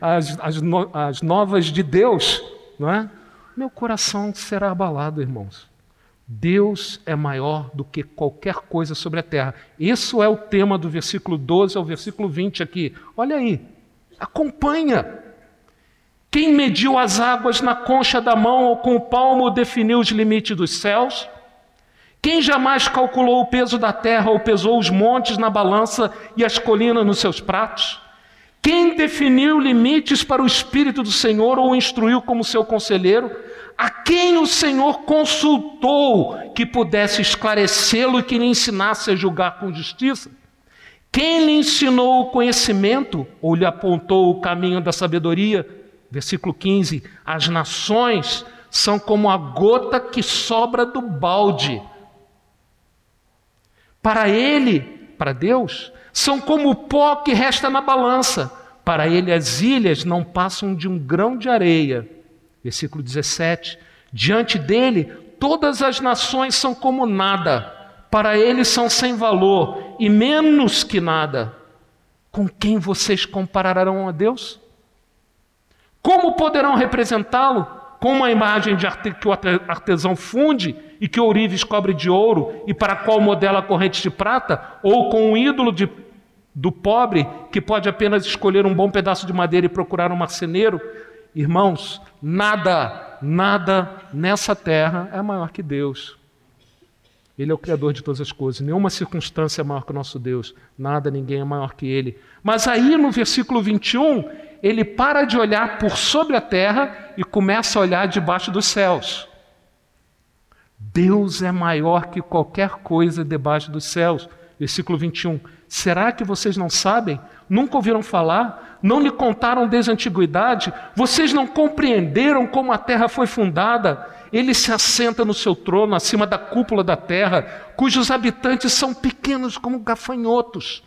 As, as, no, as novas de Deus, não é? Meu coração será abalado, irmãos. Deus é maior do que qualquer coisa sobre a terra. Isso é o tema do versículo 12 ao versículo 20 aqui. Olha aí, acompanha. Quem mediu as águas na concha da mão ou com o palmo definiu os limites dos céus? Quem jamais calculou o peso da terra ou pesou os montes na balança e as colinas nos seus pratos? Quem definiu limites para o Espírito do Senhor ou o instruiu como seu conselheiro? A quem o Senhor consultou que pudesse esclarecê-lo e que lhe ensinasse a julgar com justiça? Quem lhe ensinou o conhecimento ou lhe apontou o caminho da sabedoria? Versículo 15: As nações são como a gota que sobra do balde. Para ele, para Deus, são como o pó que resta na balança. Para ele, as ilhas não passam de um grão de areia. Versículo 17: Diante dele, todas as nações são como nada. Para ele são sem valor e menos que nada. Com quem vocês compararão a Deus? Como poderão representá-lo? Com uma imagem de arte que o artesão funde e que o ourives cobre de ouro e para qual modela a corrente de prata? Ou com um ídolo de do pobre que pode apenas escolher um bom pedaço de madeira e procurar um marceneiro, irmãos, nada, nada nessa terra é maior que Deus. Ele é o Criador de todas as coisas. Nenhuma circunstância é maior que o nosso Deus. Nada, ninguém é maior que Ele. Mas aí no versículo 21, ele para de olhar por sobre a terra e começa a olhar debaixo dos céus. Deus é maior que qualquer coisa debaixo dos céus. Versículo 21. Será que vocês não sabem? Nunca ouviram falar? Não lhe contaram desde a antiguidade? Vocês não compreenderam como a terra foi fundada? Ele se assenta no seu trono, acima da cúpula da terra, cujos habitantes são pequenos como gafanhotos.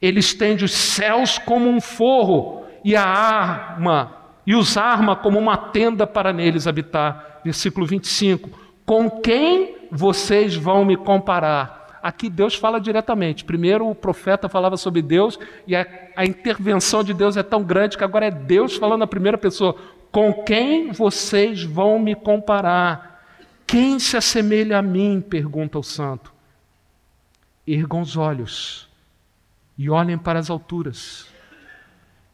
Ele estende os céus como um forro e a arma e os arma como uma tenda para neles habitar. Versículo 25. Com quem vocês vão me comparar? Aqui Deus fala diretamente. Primeiro o profeta falava sobre Deus e a, a, intervenção de Deus é tão grande que agora é Deus falando na primeira pessoa. Com quem vocês vão me comparar? Quem se assemelha a mim? pergunta o santo. Ergam os olhos e olhem para as alturas.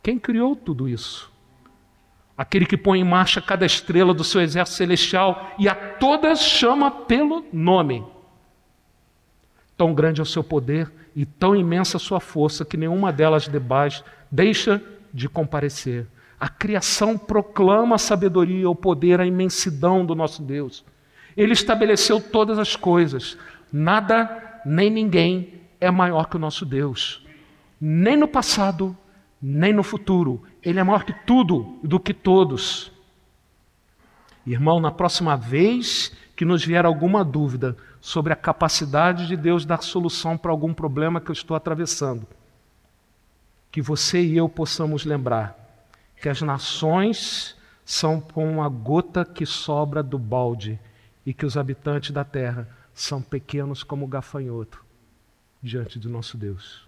Quem criou tudo isso? Aquele que põe em marcha cada estrela do seu exército celestial e a todas chama pelo nome. Tão grande é o seu poder e tão imensa a sua força que nenhuma delas debaixo deixa de comparecer. A criação proclama a sabedoria, o poder, a imensidão do nosso Deus. Ele estabeleceu todas as coisas. Nada nem ninguém é maior que o nosso Deus. Nem no passado, nem no futuro. Ele é maior que tudo, do que todos. Irmão, na próxima vez que nos vier alguma dúvida sobre a capacidade de Deus dar solução para algum problema que eu estou atravessando, que você e eu possamos lembrar que as nações são como a gota que sobra do balde e que os habitantes da terra são pequenos como o gafanhoto diante do nosso Deus.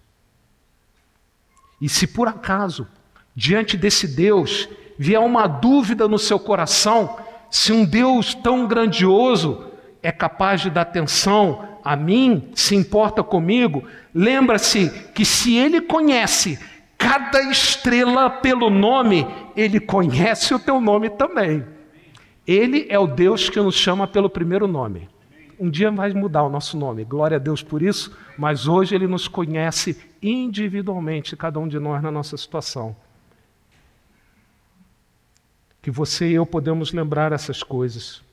E se por acaso, diante desse Deus, vier uma dúvida no seu coração, se um Deus tão grandioso é capaz de dar atenção a mim, se importa comigo, lembra-se que se ele conhece cada estrela pelo nome, ele conhece o teu nome também. Ele é o Deus que nos chama pelo primeiro nome. Um dia vai mudar o nosso nome, glória a Deus por isso, mas hoje ele nos conhece individualmente, cada um de nós na nossa situação. Que você e eu podemos lembrar essas coisas.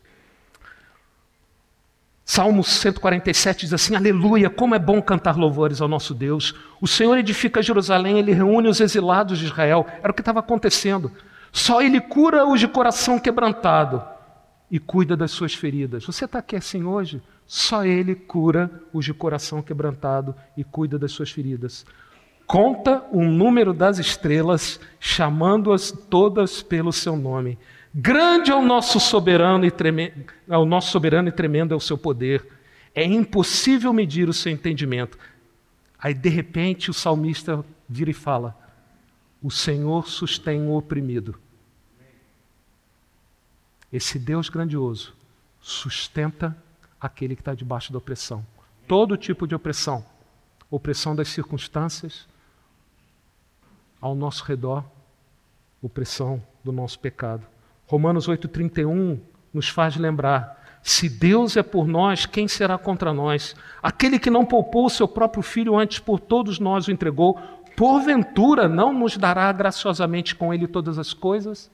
Salmo 147 diz assim: Aleluia, como é bom cantar louvores ao nosso Deus. O Senhor edifica Jerusalém, ele reúne os exilados de Israel. Era o que estava acontecendo. Só ele cura os de coração quebrantado e cuida das suas feridas. Você está aqui assim hoje? Só ele cura os de coração quebrantado e cuida das suas feridas. Conta o número das estrelas, chamando-as todas pelo seu nome. Grande é o nosso soberano e tremendo, é o nosso soberano e tremendo é o seu poder. É impossível medir o seu entendimento. Aí de repente o salmista vira e fala: O Senhor sustém o oprimido. Esse Deus grandioso sustenta aquele que está debaixo da opressão. Todo tipo de opressão. Opressão das circunstâncias ao nosso redor, opressão do nosso pecado. Romanos 8,31 nos faz lembrar: se Deus é por nós, quem será contra nós? Aquele que não poupou o seu próprio filho, antes por todos nós o entregou, porventura não nos dará graciosamente com ele todas as coisas?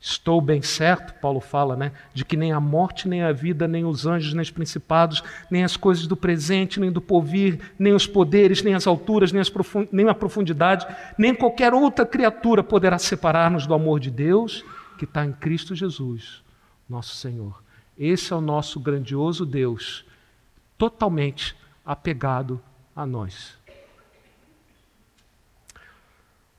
Estou bem certo, Paulo fala, né, de que nem a morte, nem a vida, nem os anjos, nem os principados, nem as coisas do presente, nem do porvir, nem os poderes, nem as alturas, nem, as nem a profundidade, nem qualquer outra criatura poderá separar-nos do amor de Deus que está em Cristo Jesus, nosso Senhor. Esse é o nosso grandioso Deus, totalmente apegado a nós.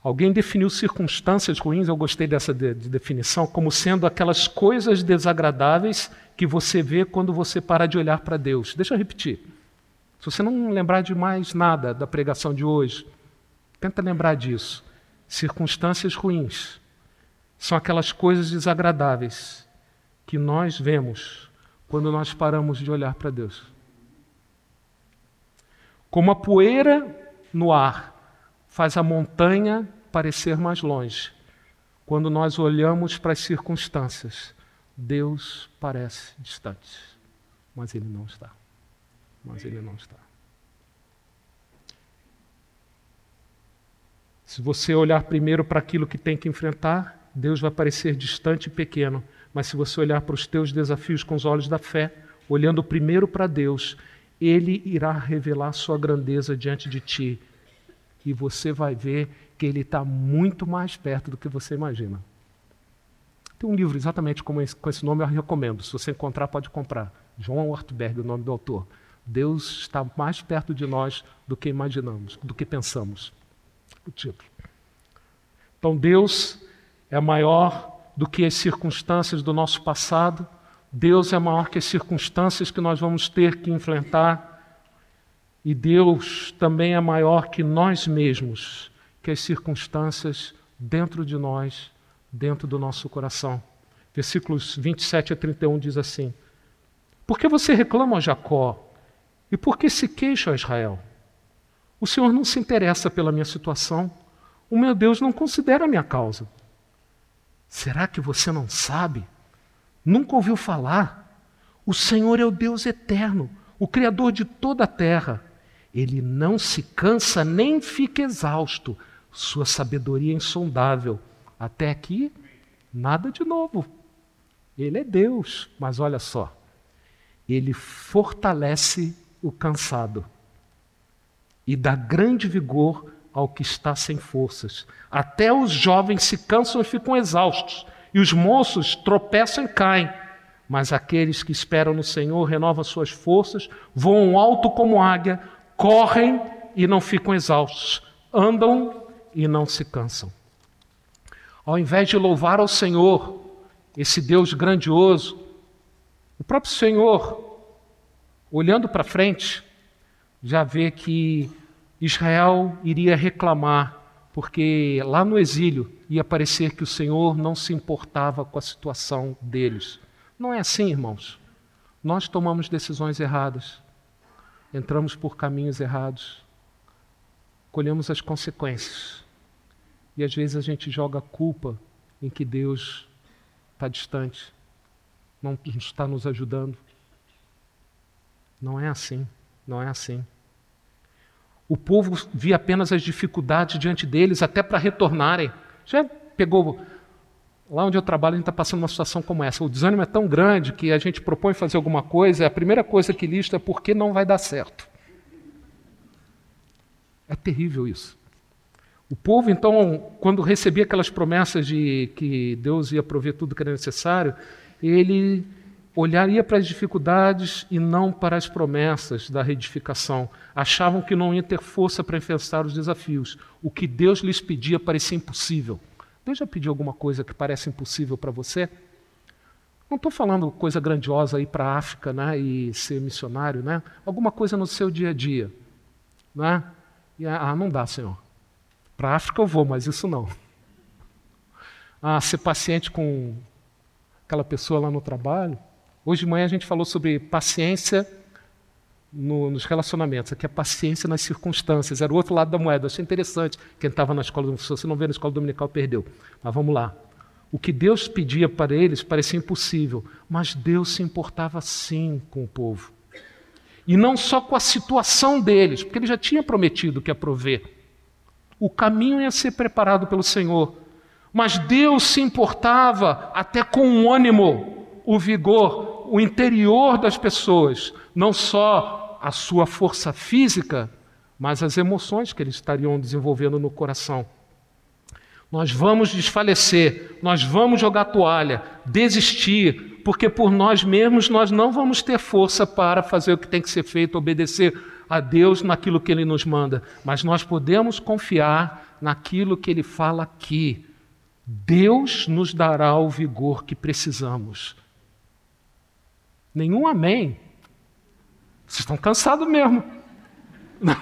Alguém definiu circunstâncias ruins, eu gostei dessa de, de definição, como sendo aquelas coisas desagradáveis que você vê quando você para de olhar para Deus. Deixa eu repetir. Se você não lembrar de mais nada da pregação de hoje, tenta lembrar disso. Circunstâncias ruins são aquelas coisas desagradáveis que nós vemos quando nós paramos de olhar para Deus. Como a poeira no ar faz a montanha parecer mais longe. Quando nós olhamos para as circunstâncias, Deus parece distante, mas Ele não está. Mas Ele não está. Se você olhar primeiro para aquilo que tem que enfrentar, Deus vai parecer distante e pequeno. Mas se você olhar para os teus desafios com os olhos da fé, olhando primeiro para Deus, Ele irá revelar sua grandeza diante de ti e você vai ver que ele está muito mais perto do que você imagina. Tem um livro exatamente com esse, com esse nome, eu recomendo. Se você encontrar, pode comprar. João Ortberg, o nome do autor. Deus está mais perto de nós do que imaginamos, do que pensamos. O título. Então, Deus é maior do que as circunstâncias do nosso passado. Deus é maior que as circunstâncias que nós vamos ter que enfrentar. E Deus também é maior que nós mesmos, que as circunstâncias dentro de nós, dentro do nosso coração. Versículos 27 a 31 diz assim: Por que você reclama a Jacó? E por que se queixa a Israel? O Senhor não se interessa pela minha situação. O meu Deus não considera a minha causa. Será que você não sabe? Nunca ouviu falar? O Senhor é o Deus eterno, o Criador de toda a terra. Ele não se cansa nem fica exausto. Sua sabedoria é insondável. Até aqui, nada de novo. Ele é Deus, mas olha só. Ele fortalece o cansado e dá grande vigor ao que está sem forças. Até os jovens se cansam e ficam exaustos, e os moços tropeçam e caem. Mas aqueles que esperam no Senhor renovam suas forças, voam alto como águia, correm e não ficam exaustos, andam e não se cansam. Ao invés de louvar ao Senhor, esse Deus grandioso, o próprio Senhor, olhando para frente, já vê que Israel iria reclamar, porque lá no exílio ia parecer que o Senhor não se importava com a situação deles. Não é assim, irmãos. Nós tomamos decisões erradas, entramos por caminhos errados, colhemos as consequências. E às vezes a gente joga a culpa em que Deus está distante, não está nos ajudando. Não é assim, não é assim. O povo via apenas as dificuldades diante deles, até para retornarem. Já pegou. Lá onde eu trabalho, a gente está passando uma situação como essa. O desânimo é tão grande que a gente propõe fazer alguma coisa, a primeira coisa que lista é porque não vai dar certo. É terrível isso. O povo, então, quando recebia aquelas promessas de que Deus ia prover tudo que era necessário, ele olharia para as dificuldades e não para as promessas da reedificação. Achavam que não ia ter força para enfrentar os desafios. O que Deus lhes pedia parecia impossível. Deus já pediu alguma coisa que parece impossível para você? Não estou falando coisa grandiosa ir para a África né, e ser missionário, né? alguma coisa no seu dia a dia. Né? E, ah, não dá, Senhor. Para a África eu vou, mas isso não. Ah, ser paciente com aquela pessoa lá no trabalho. Hoje de manhã a gente falou sobre paciência no, nos relacionamentos, aqui é paciência nas circunstâncias, era o outro lado da moeda. achei interessante. Quem estava na escola, se você não vê na escola dominical, perdeu. Mas vamos lá. O que Deus pedia para eles parecia impossível, mas Deus se importava sim com o povo. E não só com a situação deles, porque ele já tinha prometido que ia prover. O caminho ia ser preparado pelo Senhor. Mas Deus se importava até com o ânimo, o vigor, o interior das pessoas, não só a sua força física, mas as emoções que eles estariam desenvolvendo no coração. Nós vamos desfalecer, nós vamos jogar toalha, desistir, porque por nós mesmos nós não vamos ter força para fazer o que tem que ser feito, obedecer a Deus naquilo que Ele nos manda, mas nós podemos confiar naquilo que Ele fala aqui. Deus nos dará o vigor que precisamos. Nenhum amém. Vocês estão cansados mesmo.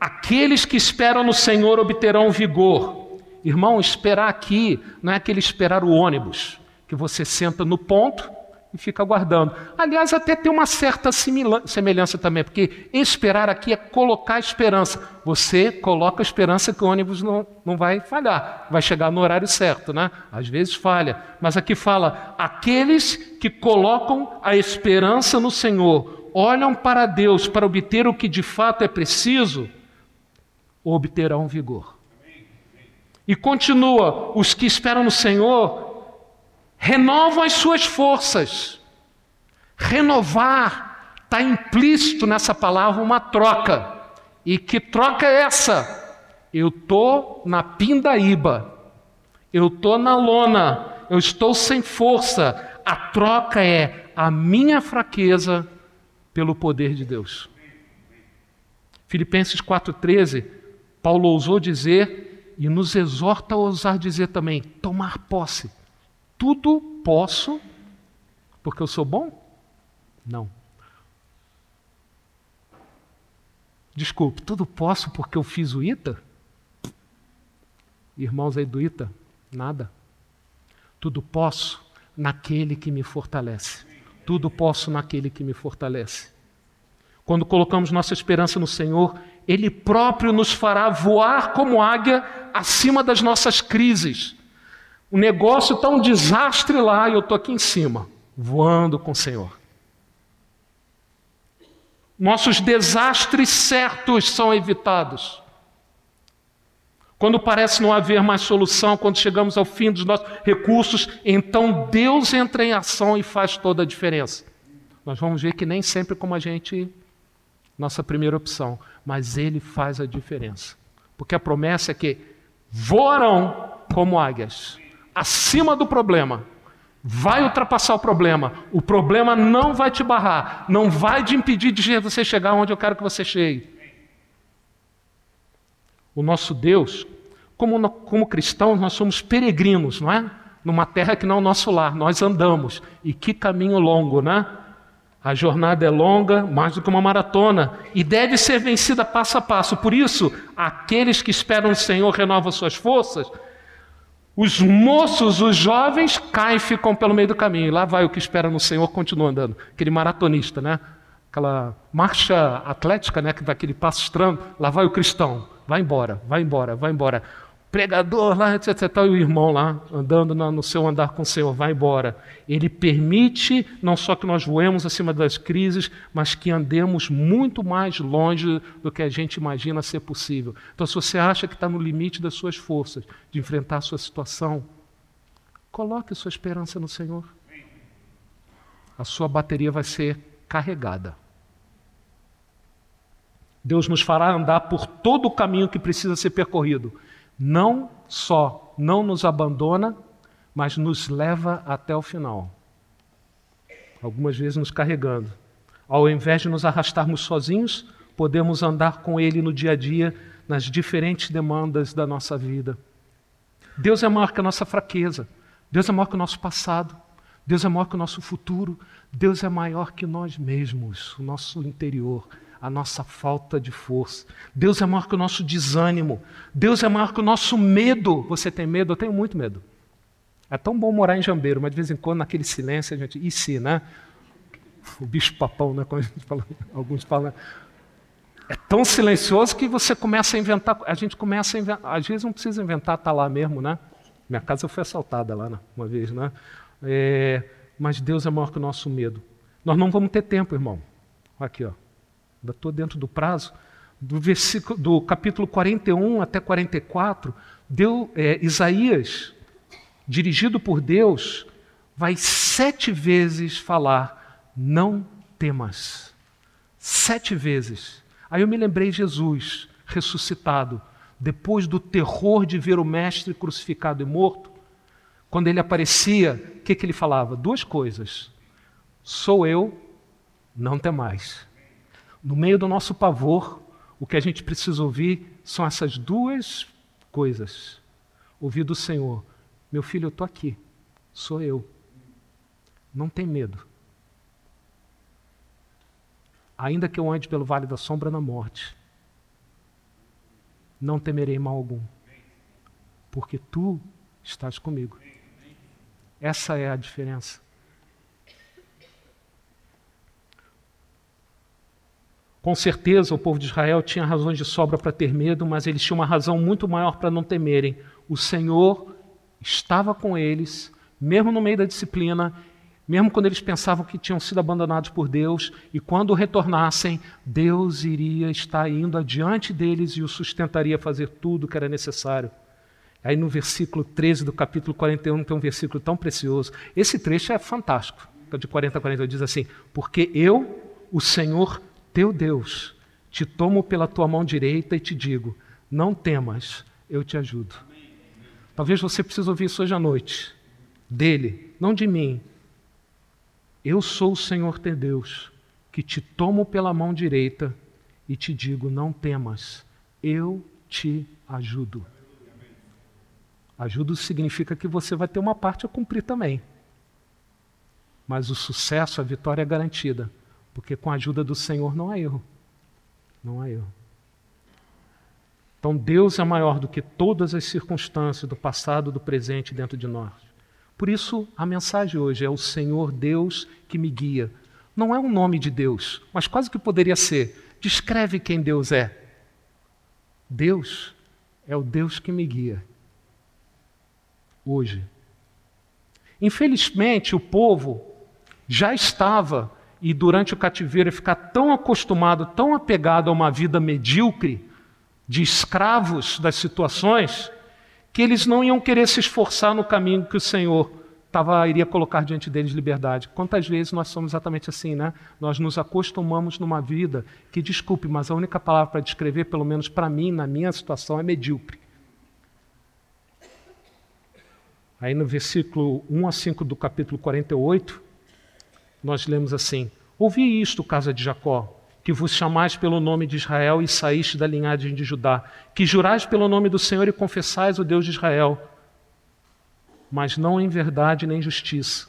Aqueles que esperam no Senhor obterão vigor. Irmão, esperar aqui não é aquele esperar o ônibus que você senta no ponto e fica aguardando. Aliás, até tem uma certa semelhança também, porque esperar aqui é colocar esperança. Você coloca esperança que o ônibus não, não vai falhar, vai chegar no horário certo, né? Às vezes falha, mas aqui fala: aqueles que colocam a esperança no Senhor, olham para Deus para obter o que de fato é preciso, obterão vigor. E continua: os que esperam no Senhor renovam as suas forças. Renovar está implícito nessa palavra uma troca. E que troca é essa? Eu estou na pindaíba, eu estou na lona, eu estou sem força. A troca é a minha fraqueza pelo poder de Deus. Filipenses 4,13, Paulo ousou dizer e nos exorta a ousar dizer também: tomar posse tudo posso porque eu sou bom? Não. Desculpe, tudo posso porque eu fiz o ITA? Irmãos aí do ITA, nada. Tudo posso naquele que me fortalece. Tudo posso naquele que me fortalece. Quando colocamos nossa esperança no Senhor, Ele próprio nos fará voar como águia acima das nossas crises. O negócio está um desastre lá e eu estou aqui em cima, voando com o Senhor. Nossos desastres certos são evitados. Quando parece não haver mais solução, quando chegamos ao fim dos nossos recursos, então Deus entra em ação e faz toda a diferença. Nós vamos ver que nem sempre como a gente, nossa primeira opção, mas Ele faz a diferença. Porque a promessa é que voarão como águias acima do problema vai ultrapassar o problema. O problema não vai te barrar, não vai te impedir de você chegar onde eu quero que você chegue. O nosso Deus, como, como cristãos, nós somos peregrinos, não é? Numa terra que não é o nosso lar, nós andamos. E que caminho longo, né? A jornada é longa, mais do que uma maratona, e deve ser vencida passo a passo. Por isso, aqueles que esperam no Senhor renovam suas forças. Os moços, os jovens, caem e ficam pelo meio do caminho. Lá vai o que espera no Senhor, continua andando. Aquele maratonista, né? Aquela marcha atlética, né? Que daquele passo estranho. Lá vai o cristão. Vai embora, vai embora, vai embora pregador lá, etc, etc, e o irmão lá, andando no seu andar com o Senhor, vai embora. Ele permite não só que nós voemos acima das crises, mas que andemos muito mais longe do que a gente imagina ser possível. Então, se você acha que está no limite das suas forças de enfrentar a sua situação, coloque sua esperança no Senhor. A sua bateria vai ser carregada. Deus nos fará andar por todo o caminho que precisa ser percorrido não só não nos abandona, mas nos leva até o final. Algumas vezes nos carregando. Ao invés de nos arrastarmos sozinhos, podemos andar com Ele no dia a dia, nas diferentes demandas da nossa vida. Deus é maior que a nossa fraqueza. Deus é maior que o nosso passado. Deus é maior que o nosso futuro. Deus é maior que nós mesmos, o nosso interior a nossa falta de força. Deus é maior que o nosso desânimo. Deus é maior que o nosso medo. Você tem medo? Eu tenho muito medo. É tão bom morar em Jambeiro, mas de vez em quando, naquele silêncio, a gente. E se, né? O bicho papão, né? Como fala, alguns falam. É tão silencioso que você começa a inventar. A gente começa a inventar. Às vezes não precisa inventar, está lá mesmo, né? Minha casa foi assaltada lá né? uma vez, né? É, mas Deus é maior que o nosso medo. Nós não vamos ter tempo, irmão. Aqui, ó ainda estou dentro do prazo, do, versículo, do capítulo 41 até 44, deu, é, Isaías, dirigido por Deus, vai sete vezes falar: não temas. Sete vezes. Aí eu me lembrei de Jesus ressuscitado, depois do terror de ver o Mestre crucificado e morto. Quando ele aparecia, o que, que ele falava? Duas coisas. Sou eu, não temais. No meio do nosso pavor, o que a gente precisa ouvir são essas duas coisas. Ouvir do Senhor: Meu filho, eu estou aqui, sou eu. Não tem medo. Ainda que eu ande pelo vale da sombra da morte, não temerei mal algum, porque tu estás comigo. Essa é a diferença. Com certeza, o povo de Israel tinha razões de sobra para ter medo, mas eles tinham uma razão muito maior para não temerem. O Senhor estava com eles, mesmo no meio da disciplina, mesmo quando eles pensavam que tinham sido abandonados por Deus, e quando retornassem, Deus iria estar indo adiante deles e os sustentaria a fazer tudo o que era necessário. Aí no versículo 13 do capítulo 41 tem um versículo tão precioso. Esse trecho é fantástico, de 40 a 40 diz assim: Porque eu, o Senhor, teu Deus, te tomo pela tua mão direita e te digo: não temas, eu te ajudo. Talvez você precise ouvir isso hoje à noite, dele, não de mim. Eu sou o Senhor teu Deus, que te tomo pela mão direita e te digo: não temas, eu te ajudo. Ajudo significa que você vai ter uma parte a cumprir também. Mas o sucesso, a vitória é garantida. Porque com a ajuda do Senhor não há erro. Não há erro. Então Deus é maior do que todas as circunstâncias do passado, do presente dentro de nós. Por isso a mensagem hoje é o Senhor Deus que me guia. Não é o nome de Deus, mas quase que poderia ser. Descreve quem Deus é. Deus é o Deus que me guia. Hoje. Infelizmente, o povo já estava e durante o cativeiro ficar tão acostumado, tão apegado a uma vida medíocre, de escravos das situações, que eles não iam querer se esforçar no caminho que o Senhor tava, iria colocar diante deles liberdade. Quantas vezes nós somos exatamente assim, né? Nós nos acostumamos numa vida que, desculpe, mas a única palavra para descrever, pelo menos para mim, na minha situação, é medíocre. Aí no versículo 1 a 5 do capítulo 48, nós lemos assim: Ouvi isto, casa de Jacó, que vos chamais pelo nome de Israel e saíste da linhagem de Judá, que jurais pelo nome do Senhor e confessais o Deus de Israel, mas não em verdade nem justiça.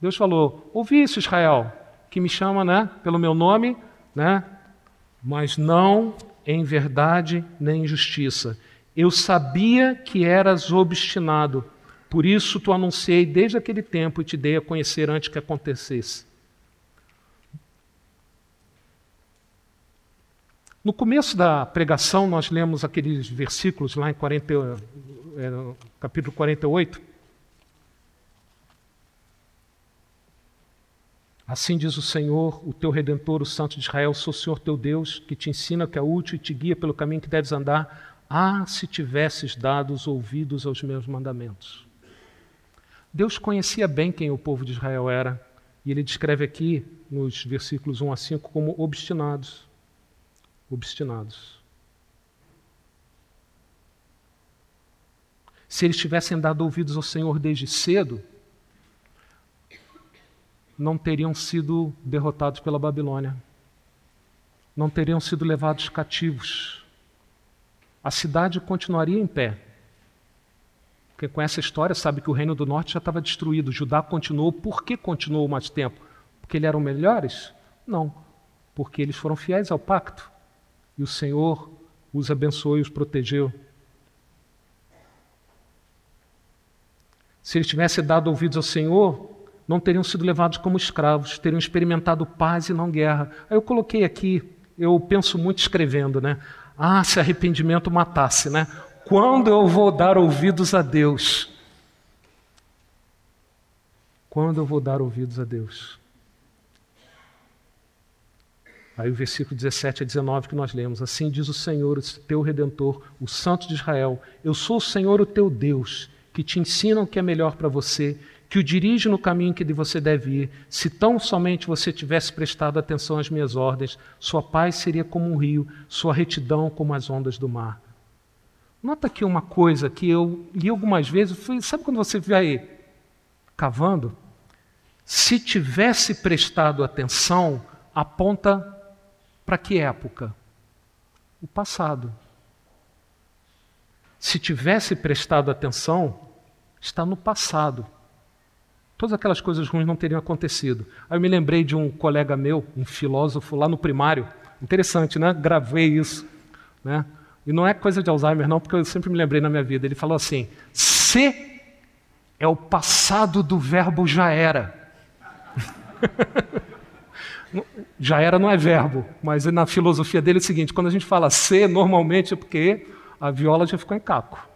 Deus falou: Ouvi isso, Israel, que me chama, né, pelo meu nome, né, mas não em verdade nem justiça. Eu sabia que eras obstinado, por isso tu anunciei desde aquele tempo e te dei a conhecer antes que acontecesse. No começo da pregação, nós lemos aqueles versículos lá em 40, é, capítulo 48. Assim diz o Senhor, o teu redentor, o Santo de Israel, sou o Senhor teu Deus, que te ensina que é útil e te guia pelo caminho que deves andar. Ah, se tivesses dado os ouvidos aos meus mandamentos. Deus conhecia bem quem o povo de Israel era, e ele descreve aqui, nos versículos 1 a 5, como obstinados obstinados. Se eles tivessem dado ouvidos ao Senhor desde cedo, não teriam sido derrotados pela Babilônia, não teriam sido levados cativos. A cidade continuaria em pé. Quem conhece a história sabe que o reino do norte já estava destruído. Judá continuou. Por que continuou mais tempo? Porque eles eram melhores? Não, porque eles foram fiéis ao pacto e o Senhor os abençoou e os protegeu. Se eles tivessem dado ouvidos ao Senhor, não teriam sido levados como escravos, teriam experimentado paz e não guerra. Aí eu coloquei aqui, eu penso muito escrevendo, né? Ah, se arrependimento matasse, né? Quando eu vou dar ouvidos a Deus? Quando eu vou dar ouvidos a Deus? Aí o versículo 17 a 19 que nós lemos: Assim diz o Senhor, o teu redentor, o Santo de Israel: Eu sou o Senhor, o teu Deus, que te ensina o que é melhor para você, que o dirige no caminho que você deve ir. Se tão somente você tivesse prestado atenção às minhas ordens, sua paz seria como um rio, sua retidão como as ondas do mar. Nota aqui uma coisa que eu li algumas vezes, sabe quando você vai cavando? Se tivesse prestado atenção, aponta para que época? O passado. Se tivesse prestado atenção, está no passado. Todas aquelas coisas ruins não teriam acontecido. Aí eu me lembrei de um colega meu, um filósofo lá no primário. Interessante, né? Gravei isso. Né? E não é coisa de Alzheimer, não, porque eu sempre me lembrei na minha vida. Ele falou assim: se é o passado do verbo já era. Já era não é verbo, mas na filosofia dele é o seguinte: quando a gente fala ser, normalmente é porque a viola já ficou em caco.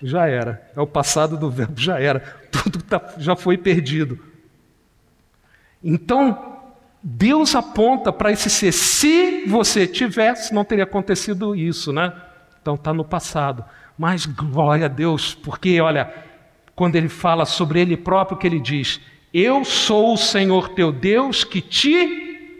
Já era. É o passado do verbo, já era. Tudo tá, já foi perdido. Então, Deus aponta para esse ser. Se você tivesse, não teria acontecido isso, né? Então está no passado. Mas glória a Deus, porque olha, quando ele fala sobre ele próprio, que ele diz: Eu sou o Senhor teu Deus que te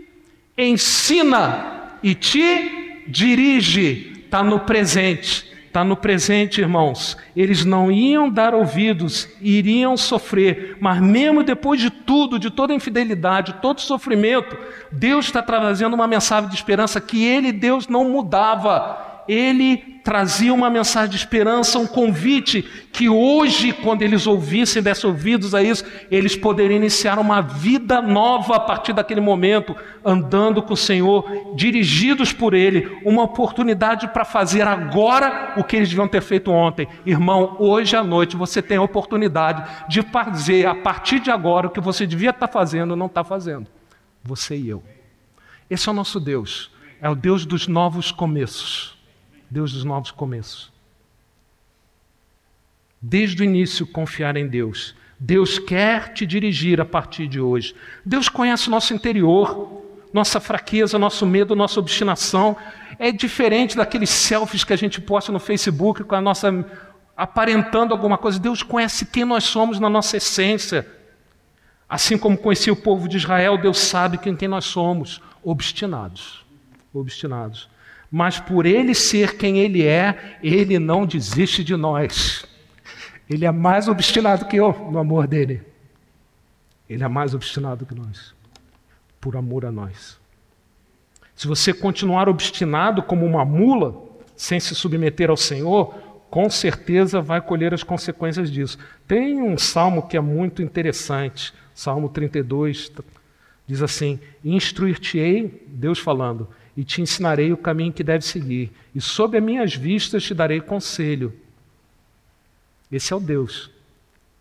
ensina e te dirige. Está no presente. Está no presente, irmãos. Eles não iam dar ouvidos, iriam sofrer, mas mesmo depois de tudo, de toda infidelidade, todo sofrimento, Deus está trazendo uma mensagem de esperança que Ele, Deus, não mudava. Ele trazia uma mensagem de esperança, um convite que hoje, quando eles ouvissem, dessem ouvidos a isso, eles poderiam iniciar uma vida nova a partir daquele momento, andando com o Senhor, dirigidos por Ele, uma oportunidade para fazer agora o que eles deviam ter feito ontem. Irmão, hoje à noite você tem a oportunidade de fazer a partir de agora o que você devia estar fazendo não está fazendo. Você e eu. Esse é o nosso Deus, é o Deus dos novos começos. Deus dos novos começos. Desde o início, confiar em Deus. Deus quer te dirigir a partir de hoje. Deus conhece o nosso interior, nossa fraqueza, nosso medo, nossa obstinação. É diferente daqueles selfies que a gente posta no Facebook com a nossa aparentando alguma coisa. Deus conhece quem nós somos na nossa essência. Assim como conhecia o povo de Israel, Deus sabe quem, quem nós somos, obstinados. Obstinados mas por ele ser quem ele é, ele não desiste de nós. Ele é mais obstinado que eu no amor dele. Ele é mais obstinado que nós, por amor a nós. Se você continuar obstinado como uma mula, sem se submeter ao Senhor, com certeza vai colher as consequências disso. Tem um salmo que é muito interessante, Salmo 32, diz assim: Instruir-te-ei, Deus falando, e te ensinarei o caminho que deve seguir, e sob as minhas vistas te darei conselho. Esse é o Deus,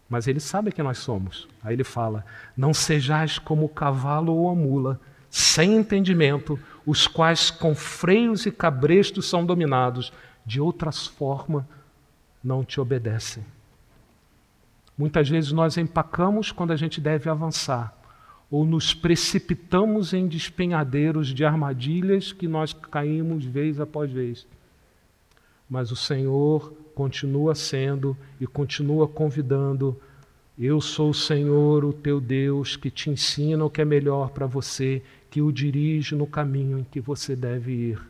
mas ele sabe que nós somos. Aí ele fala: Não sejais como o cavalo ou a mula, sem entendimento, os quais com freios e cabrestos são dominados, de outras formas não te obedecem. Muitas vezes nós empacamos quando a gente deve avançar, ou nos precipitamos em despenhadeiros de armadilhas que nós caímos vez após vez. Mas o Senhor continua sendo e continua convidando. Eu sou o Senhor, o teu Deus, que te ensina o que é melhor para você, que o dirige no caminho em que você deve ir.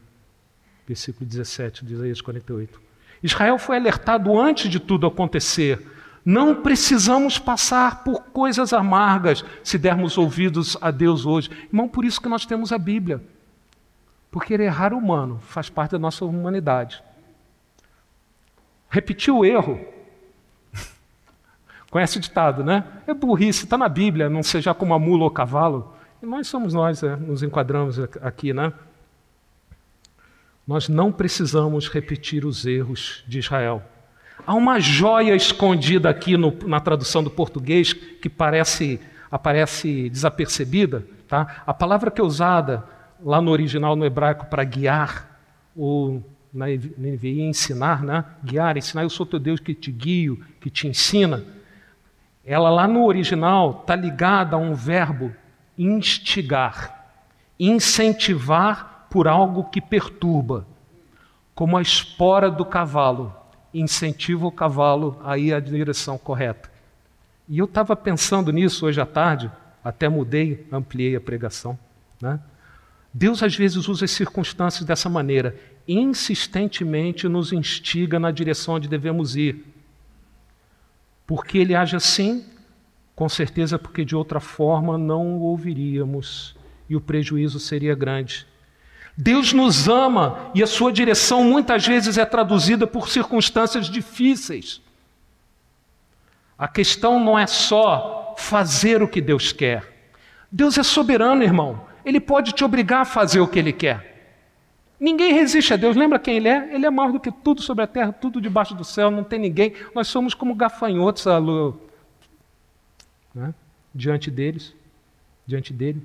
Versículo 17 de Isaías 48. Israel foi alertado antes de tudo acontecer. Não precisamos passar por coisas amargas se dermos ouvidos a Deus hoje. Irmão, por isso que nós temos a Bíblia. Porque errar humano faz parte da nossa humanidade. Repetir o erro. Conhece o ditado, né? É burrice, está na Bíblia, não seja como a mula ou cavalo. E nós somos nós, é, nos enquadramos aqui, né? Nós não precisamos repetir os erros de Israel. Há uma joia escondida aqui no, na tradução do português que parece aparece desapercebida. Tá? A palavra que é usada lá no original no hebraico para guiar, ou na NVI ensinar, né? guiar, ensinar, eu sou teu Deus que te guio, que te ensina. Ela lá no original está ligada a um verbo instigar, incentivar por algo que perturba, como a espora do cavalo, incentiva o cavalo a ir à direção correta. E eu estava pensando nisso hoje à tarde, até mudei, ampliei a pregação. Né? Deus às vezes usa as circunstâncias dessa maneira, insistentemente nos instiga na direção onde devemos ir. Porque Ele age assim, com certeza porque de outra forma não o ouviríamos e o prejuízo seria grande. Deus nos ama e a sua direção muitas vezes é traduzida por circunstâncias difíceis. A questão não é só fazer o que Deus quer. Deus é soberano, irmão. Ele pode te obrigar a fazer o que ele quer. Ninguém resiste a Deus. Lembra quem Ele é? Ele é maior do que tudo sobre a terra, tudo debaixo do céu, não tem ninguém. Nós somos como gafanhotos né? diante deles, diante dele.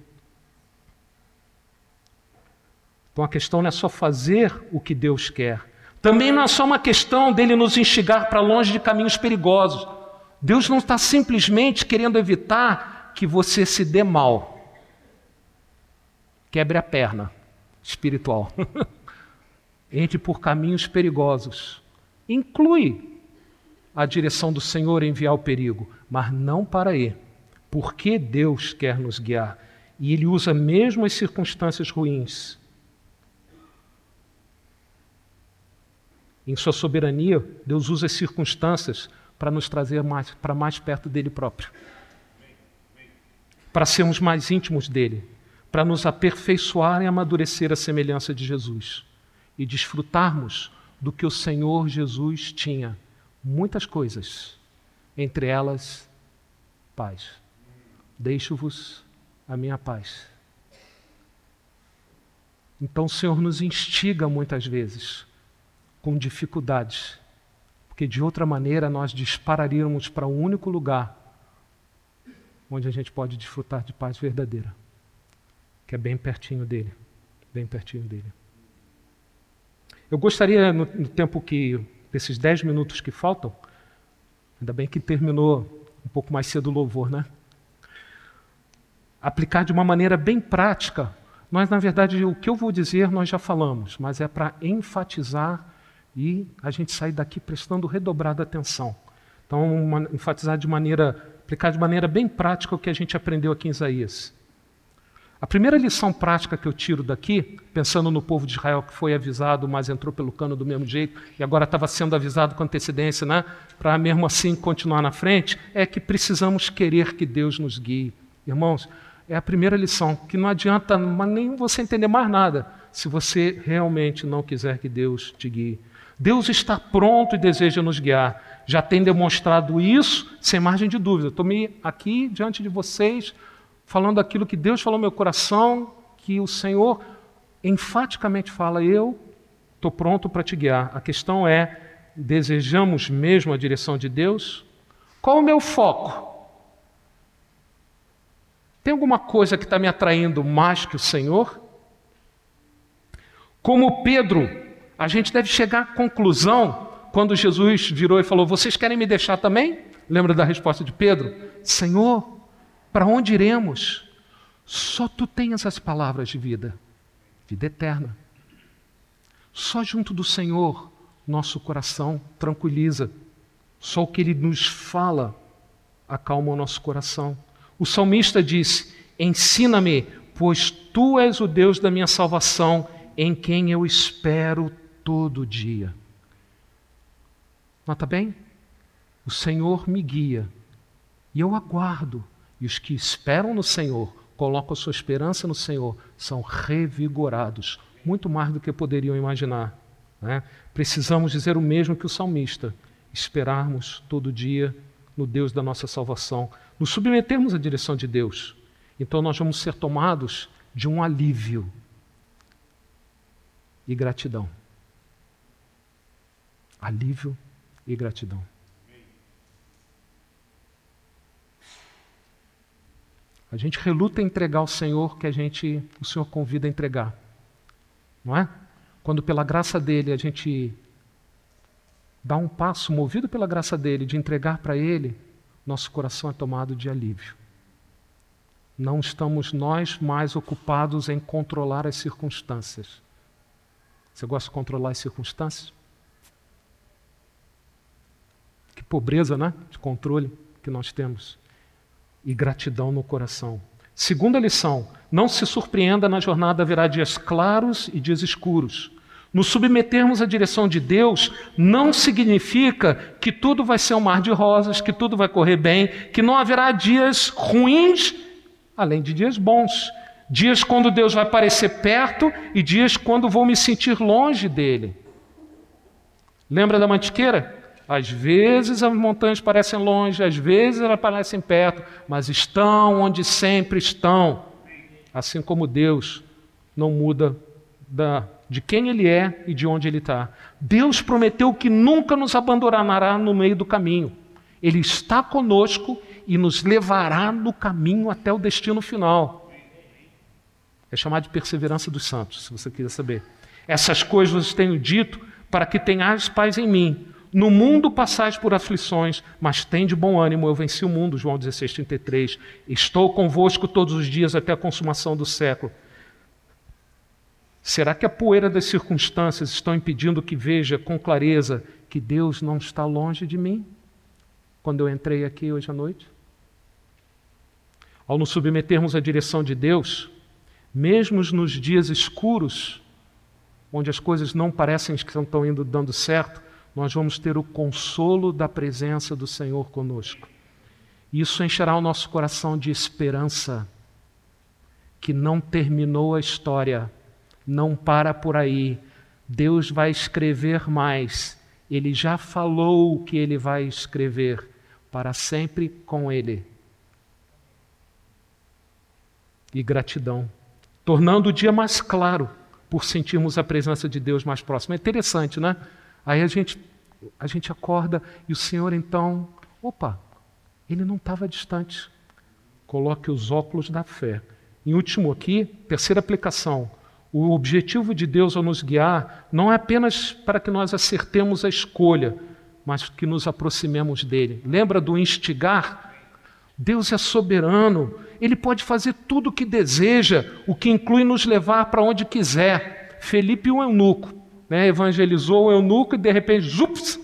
Então a questão não é só fazer o que Deus quer. Também não é só uma questão dele nos instigar para longe de caminhos perigosos. Deus não está simplesmente querendo evitar que você se dê mal. Quebre a perna espiritual. Entre por caminhos perigosos. Inclui a direção do Senhor enviar o perigo, mas não para ele. Porque Deus quer nos guiar. E Ele usa mesmo as circunstâncias ruins Em sua soberania, Deus usa as circunstâncias para nos trazer mais, para mais perto dele próprio. Para sermos mais íntimos dele, para nos aperfeiçoar e amadurecer a semelhança de Jesus e desfrutarmos do que o Senhor Jesus tinha, muitas coisas, entre elas paz. Deixo-vos a minha paz. Então o Senhor nos instiga muitas vezes com dificuldades, porque de outra maneira nós dispararíamos para o um único lugar onde a gente pode desfrutar de paz verdadeira, que é bem pertinho dele, bem pertinho dele. Eu gostaria, no, no tempo que, desses dez minutos que faltam, ainda bem que terminou um pouco mais cedo o louvor, né? Aplicar de uma maneira bem prática. Nós, na verdade, o que eu vou dizer nós já falamos, mas é para enfatizar e a gente sair daqui prestando redobrada atenção. Então, uma, enfatizar de maneira, aplicar de maneira bem prática o que a gente aprendeu aqui em Isaías. A primeira lição prática que eu tiro daqui, pensando no povo de Israel que foi avisado, mas entrou pelo cano do mesmo jeito e agora estava sendo avisado com antecedência, né, para mesmo assim continuar na frente, é que precisamos querer que Deus nos guie. Irmãos, é a primeira lição, que não adianta nem você entender mais nada se você realmente não quiser que Deus te guie. Deus está pronto e deseja nos guiar. Já tem demonstrado isso sem margem de dúvida. Estou aqui diante de vocês falando aquilo que Deus falou no meu coração, que o Senhor enfaticamente fala: Eu estou pronto para te guiar. A questão é: desejamos mesmo a direção de Deus? Qual o meu foco? Tem alguma coisa que está me atraindo mais que o Senhor? Como Pedro, a gente deve chegar à conclusão quando Jesus virou e falou: Vocês querem me deixar também? Lembra da resposta de Pedro? Senhor, para onde iremos? Só tu tens as palavras de vida, vida eterna. Só junto do Senhor nosso coração tranquiliza. Só o que Ele nos fala acalma o nosso coração. O salmista disse: Ensina-me, pois tu és o Deus da minha salvação, em quem eu espero todo dia. Nota bem? O Senhor me guia e eu aguardo e os que esperam no Senhor, colocam a sua esperança no Senhor, são revigorados, muito mais do que poderiam imaginar. Né? Precisamos dizer o mesmo que o salmista: esperarmos todo dia no Deus da nossa salvação, nos submetermos à direção de Deus. Então nós vamos ser tomados de um alívio e gratidão. Alívio e gratidão. A gente reluta em entregar ao Senhor que a gente, o Senhor convida a entregar. Não é? Quando pela graça dele a gente dá um passo movido pela graça dele de entregar para ele, nosso coração é tomado de alívio. Não estamos nós mais ocupados em controlar as circunstâncias. Você gosta de controlar as circunstâncias? Que pobreza, né? De controle que nós temos e gratidão no coração. Segunda lição: não se surpreenda na jornada haverá dias claros e dias escuros. Nos submetermos à direção de Deus não significa que tudo vai ser um mar de rosas, que tudo vai correr bem, que não haverá dias ruins, além de dias bons. Dias quando Deus vai aparecer perto e dias quando vou me sentir longe dele. Lembra da mantiqueira? Às vezes as montanhas parecem longe, às vezes elas parecem perto, mas estão onde sempre estão. Assim como Deus não muda da, de quem Ele é e de onde Ele está. Deus prometeu que nunca nos abandonará no meio do caminho. Ele está conosco e nos levará no caminho até o destino final. É chamado de perseverança dos santos, se você quiser saber. Essas coisas tenho dito para que tenhais paz em mim. No mundo passais por aflições, mas tem de bom ânimo, eu venci o mundo, João 16, 33. Estou convosco todos os dias até a consumação do século. Será que a poeira das circunstâncias estão impedindo que veja com clareza que Deus não está longe de mim? Quando eu entrei aqui hoje à noite? Ao nos submetermos à direção de Deus, mesmo nos dias escuros, onde as coisas não parecem que estão indo dando certo, nós vamos ter o consolo da presença do Senhor conosco. Isso encherá o nosso coração de esperança, que não terminou a história, não para por aí. Deus vai escrever mais. Ele já falou o que ele vai escrever para sempre com ele. E gratidão, tornando o dia mais claro por sentirmos a presença de Deus mais próxima. É interessante, né? Aí a gente, a gente acorda e o Senhor então, opa, ele não estava distante. Coloque os óculos da fé. Em último aqui, terceira aplicação. O objetivo de Deus ao nos guiar não é apenas para que nós acertemos a escolha, mas que nos aproximemos dele. Lembra do instigar? Deus é soberano, ele pode fazer tudo o que deseja, o que inclui nos levar para onde quiser. Felipe, o eunuco, né, evangelizou o eunuco e de repente, zups,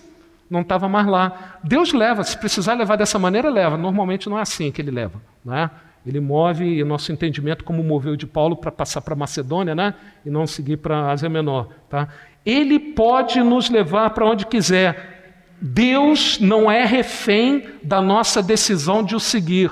não estava mais lá. Deus leva, se precisar levar dessa maneira, leva. Normalmente não é assim que ele leva. Né? Ele move o nosso entendimento como moveu de Paulo para passar para Macedônia, né? E não seguir para a Ásia Menor, tá? Ele pode nos levar para onde quiser. Deus não é refém da nossa decisão de o seguir.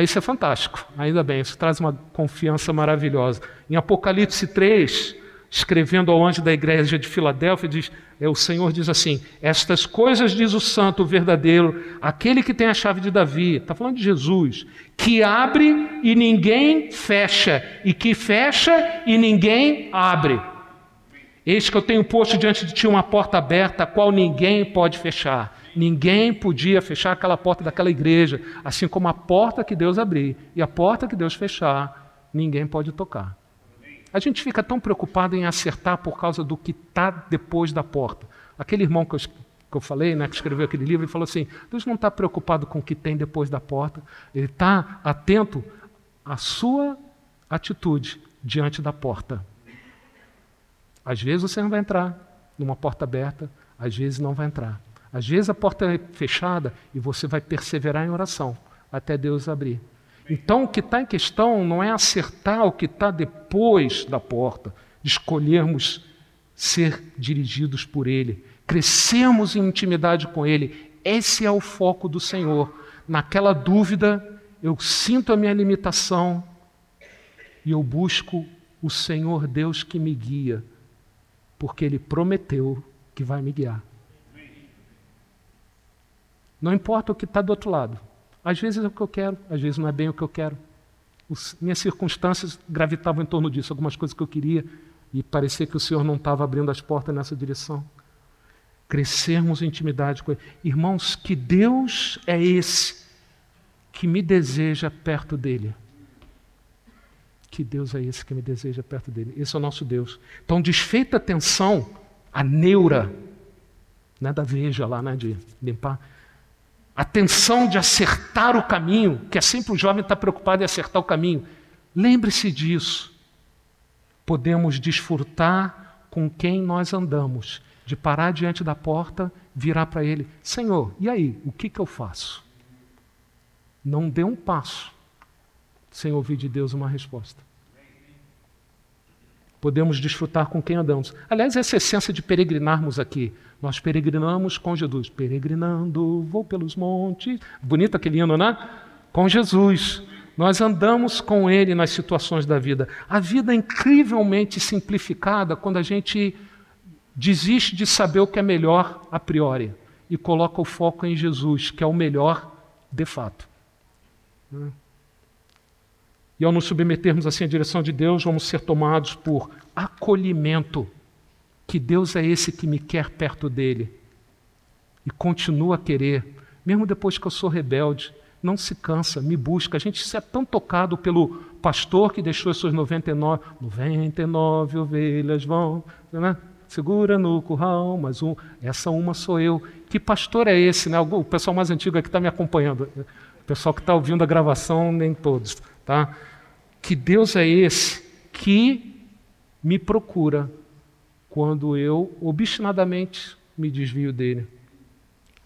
Isso é fantástico, ainda bem, isso traz uma confiança maravilhosa. Em Apocalipse 3, escrevendo ao anjo da igreja de Filadélfia, diz, é, o Senhor diz assim: Estas coisas diz o santo, o verdadeiro, aquele que tem a chave de Davi, está falando de Jesus, que abre e ninguém fecha, e que fecha e ninguém abre. Eis que eu tenho posto diante de ti uma porta aberta, a qual ninguém pode fechar. Ninguém podia fechar aquela porta daquela igreja, assim como a porta que Deus abrir e a porta que Deus fechar, ninguém pode tocar. A gente fica tão preocupado em acertar por causa do que está depois da porta. Aquele irmão que eu, que eu falei, né, que escreveu aquele livro, ele falou assim: Deus não está preocupado com o que tem depois da porta, ele está atento à sua atitude diante da porta. Às vezes você não vai entrar numa porta aberta, às vezes não vai entrar. Às vezes a porta é fechada e você vai perseverar em oração até Deus abrir. Então, o que está em questão não é acertar o que está depois da porta, escolhermos ser dirigidos por Ele, crescermos em intimidade com Ele. Esse é o foco do Senhor. Naquela dúvida, eu sinto a minha limitação e eu busco o Senhor Deus que me guia, porque Ele prometeu que vai me guiar. Não importa o que está do outro lado. Às vezes é o que eu quero, às vezes não é bem o que eu quero. Os, minhas circunstâncias gravitavam em torno disso, algumas coisas que eu queria, e parecia que o Senhor não estava abrindo as portas nessa direção. Crescermos em intimidade com Ele. Irmãos, que Deus é esse que me deseja perto dele. Que Deus é esse que me deseja perto dele. Esse é o nosso Deus. Então, desfeita a tensão, a neura, né, da veja lá, né, de limpar a tensão de acertar o caminho, que é sempre o jovem está preocupado em acertar o caminho. Lembre-se disso. Podemos desfrutar com quem nós andamos, de parar diante da porta, virar para ele: Senhor, e aí, o que, que eu faço? Não dê um passo sem ouvir de Deus uma resposta. Podemos desfrutar com quem andamos. Aliás, essa essência de peregrinarmos aqui. Nós peregrinamos com Jesus. Peregrinando, vou pelos montes. Bonito aquele hino, né? Com Jesus. Nós andamos com Ele nas situações da vida. A vida é incrivelmente simplificada quando a gente desiste de saber o que é melhor a priori e coloca o foco em Jesus, que é o melhor de fato. E ao nos submetermos assim à direção de Deus, vamos ser tomados por acolhimento que Deus é esse que me quer perto dele e continua a querer, mesmo depois que eu sou rebelde. Não se cansa, me busca. A gente se é tão tocado pelo pastor que deixou as suas 99, 99 ovelhas vão, né? segura no curral, mas um, essa uma sou eu. Que pastor é esse? Né? O pessoal mais antigo aqui está me acompanhando. O pessoal que está ouvindo a gravação, nem todos. Tá? Que Deus é esse que me procura quando eu obstinadamente me desvio dele.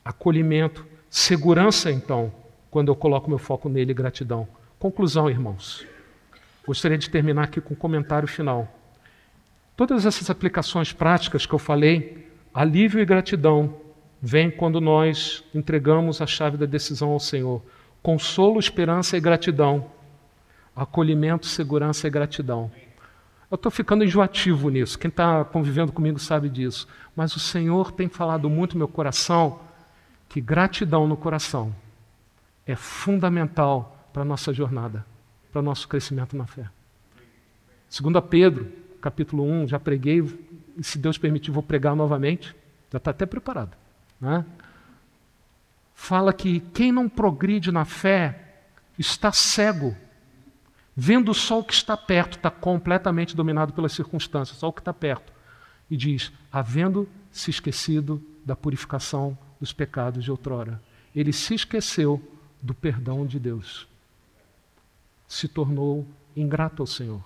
Acolhimento, segurança, então, quando eu coloco meu foco nele, gratidão. Conclusão, irmãos. Gostaria de terminar aqui com um comentário final. Todas essas aplicações práticas que eu falei, alívio e gratidão, vêm quando nós entregamos a chave da decisão ao Senhor. Consolo, esperança e gratidão. Acolhimento, segurança e gratidão. Eu estou ficando enjoativo nisso. Quem está convivendo comigo sabe disso. Mas o Senhor tem falado muito no meu coração que gratidão no coração é fundamental para a nossa jornada, para o nosso crescimento na fé. Segundo a Pedro, capítulo 1, já preguei, e se Deus permitir, vou pregar novamente. Já está até preparado. Né? Fala que quem não progride na fé está cego vendo só o que está perto, está completamente dominado pelas circunstâncias, só o que está perto. E diz: havendo se esquecido da purificação dos pecados de outrora. Ele se esqueceu do perdão de Deus. Se tornou ingrato ao Senhor,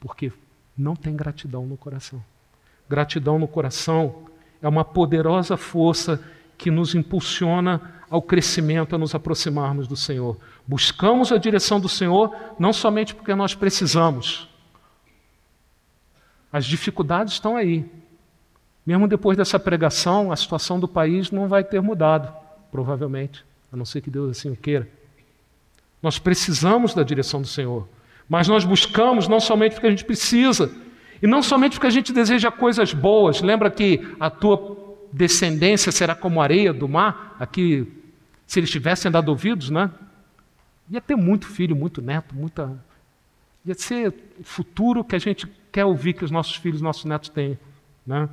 porque não tem gratidão no coração. Gratidão no coração é uma poderosa força que nos impulsiona ao crescimento, a nos aproximarmos do Senhor. Buscamos a direção do Senhor não somente porque nós precisamos. As dificuldades estão aí. Mesmo depois dessa pregação, a situação do país não vai ter mudado, provavelmente, a não ser que Deus assim o queira. Nós precisamos da direção do Senhor, mas nós buscamos não somente porque a gente precisa, e não somente porque a gente deseja coisas boas. Lembra que a tua descendência será como areia do mar? Aqui, se eles tivessem dado ouvidos, né? Ia ter muito filho, muito neto, muita. Ia ser o futuro que a gente quer ouvir que os nossos filhos, nossos netos têm. Né?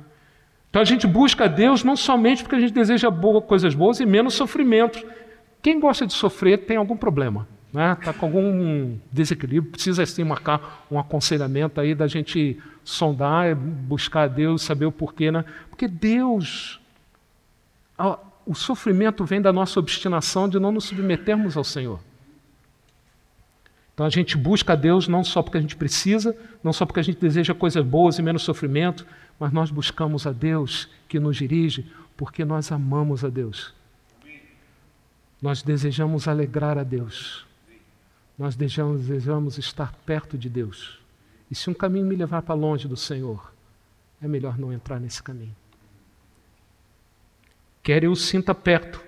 Então a gente busca a Deus não somente porque a gente deseja boa, coisas boas e menos sofrimentos. Quem gosta de sofrer tem algum problema está né? Tá com algum desequilíbrio, precisa assim marcar um aconselhamento aí da gente sondar, buscar a Deus, saber o porquê, né? Porque Deus, o sofrimento vem da nossa obstinação de não nos submetermos ao Senhor. Então a gente busca a Deus não só porque a gente precisa, não só porque a gente deseja coisas boas e menos sofrimento, mas nós buscamos a Deus que nos dirige porque nós amamos a Deus. Nós desejamos alegrar a Deus nós desejamos, desejamos estar perto de Deus. E se um caminho me levar para longe do Senhor, é melhor não entrar nesse caminho. Quer eu sinta perto,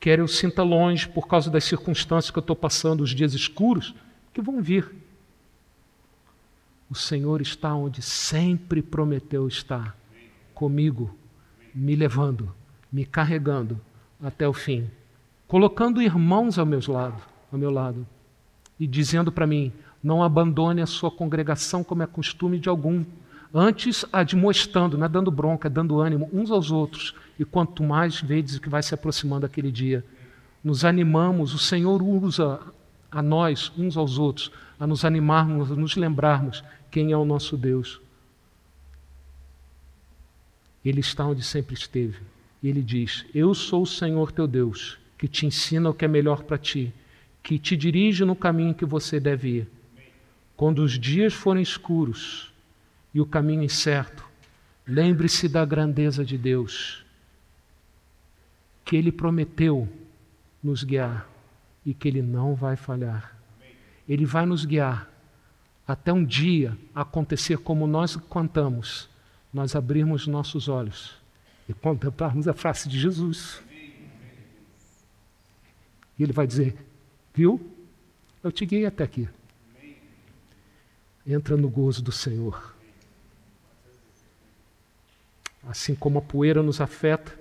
quer eu sinta longe por causa das circunstâncias que eu estou passando, os dias escuros, que vão vir. O Senhor está onde sempre prometeu estar, comigo, me levando, me carregando até o fim, colocando irmãos ao meu lado, ao meu lado e dizendo para mim: não abandone a sua congregação como é costume de algum. Antes, admoestando, não é dando bronca, é dando ânimo uns aos outros. E quanto mais vedes que vai se aproximando aquele dia, nos animamos, o Senhor usa a nós, uns aos outros, a nos animarmos, a nos lembrarmos quem é o nosso Deus. Ele está onde sempre esteve. Ele diz: Eu sou o Senhor teu Deus, que te ensina o que é melhor para ti que te dirige no caminho que você deve ir. Quando os dias forem escuros e o caminho incerto, lembre-se da grandeza de Deus, que Ele prometeu nos guiar e que Ele não vai falhar. Ele vai nos guiar até um dia acontecer como nós cantamos, nós abrirmos nossos olhos e contemplarmos a face de Jesus. E Ele vai dizer: Viu? Eu te guiei até aqui. Entra no gozo do Senhor. Assim como a poeira nos afeta,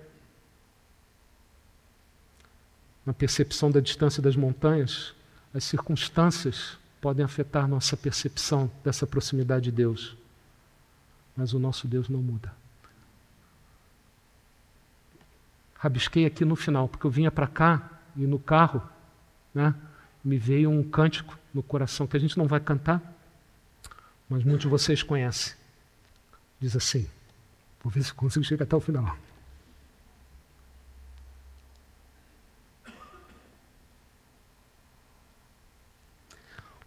na percepção da distância das montanhas, as circunstâncias podem afetar nossa percepção dessa proximidade de Deus. Mas o nosso Deus não muda. Rabisquei aqui no final, porque eu vinha para cá e no carro né? me veio um cântico no coração que a gente não vai cantar, mas muitos de vocês conhecem. Diz assim: vou ver se consigo chegar até o final.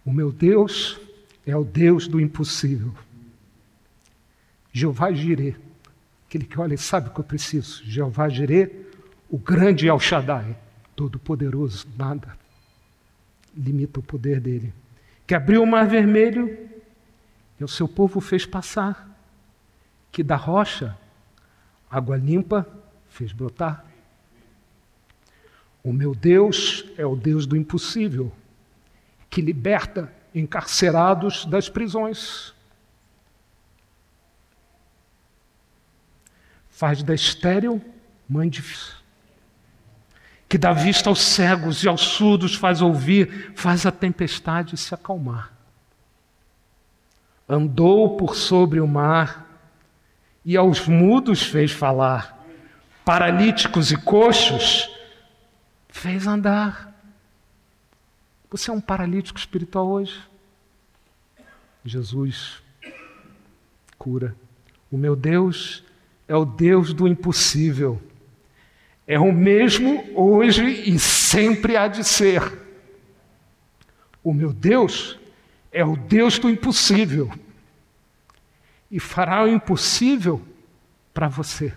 O meu Deus é o Deus do impossível. Jeová Jireh, aquele que olha e sabe o que eu preciso. Jeová Jireh, o grande El Shaddai, todo-poderoso, nada limita o poder dele. Que abriu o mar vermelho e o seu povo fez passar. Que da rocha, água limpa, fez brotar. O meu Deus é o Deus do impossível, que liberta encarcerados das prisões. Faz da estéril mãe de que dá vista aos cegos e aos surdos faz ouvir, faz a tempestade se acalmar. Andou por sobre o mar e aos mudos fez falar, paralíticos e coxos fez andar. Você é um paralítico espiritual hoje? Jesus cura. O meu Deus é o Deus do impossível. É o mesmo hoje e sempre há de ser. O meu Deus é o Deus do impossível e fará o impossível para você.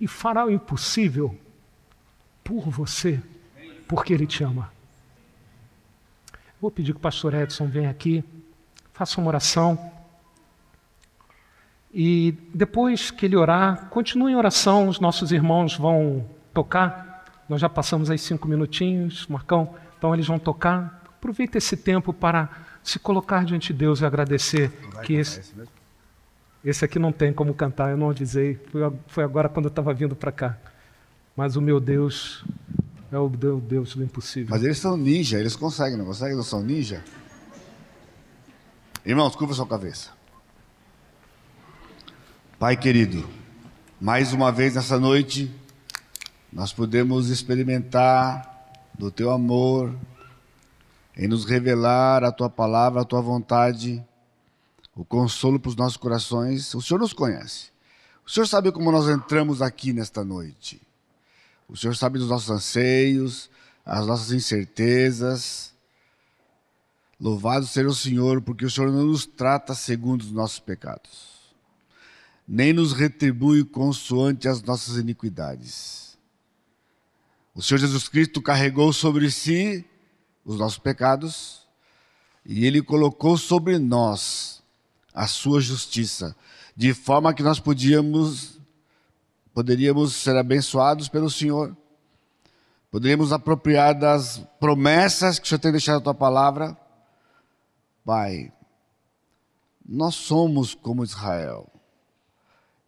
e fará o impossível por você, porque Ele te ama. Vou pedir que o pastor Edson venha aqui, faça uma oração. E depois que ele orar, continue em oração, os nossos irmãos vão tocar. Nós já passamos aí cinco minutinhos, Marcão, então eles vão tocar. Aproveita esse tempo para se colocar diante de Deus e agradecer que esse, esse aqui não tem como cantar, eu não avisei, foi, foi agora quando eu estava vindo para cá. Mas o meu Deus é o Deus do impossível. Mas eles são ninja, eles conseguem, não conseguem? Não são ninja? Irmãos, curva sua cabeça. Pai querido, mais uma vez nessa noite, nós podemos experimentar do teu amor, em nos revelar a tua palavra, a tua vontade, o consolo para os nossos corações. O Senhor nos conhece. O Senhor sabe como nós entramos aqui nesta noite. O Senhor sabe dos nossos anseios, as nossas incertezas. Louvado seja o Senhor, porque o Senhor não nos trata segundo os nossos pecados, nem nos retribui consoante as nossas iniquidades. O Senhor Jesus Cristo carregou sobre si os nossos pecados e ele colocou sobre nós a sua justiça, de forma que nós podíamos poderíamos ser abençoados pelo Senhor, poderíamos apropriar das promessas que o Senhor tem deixado na tua palavra. Pai, nós somos como Israel.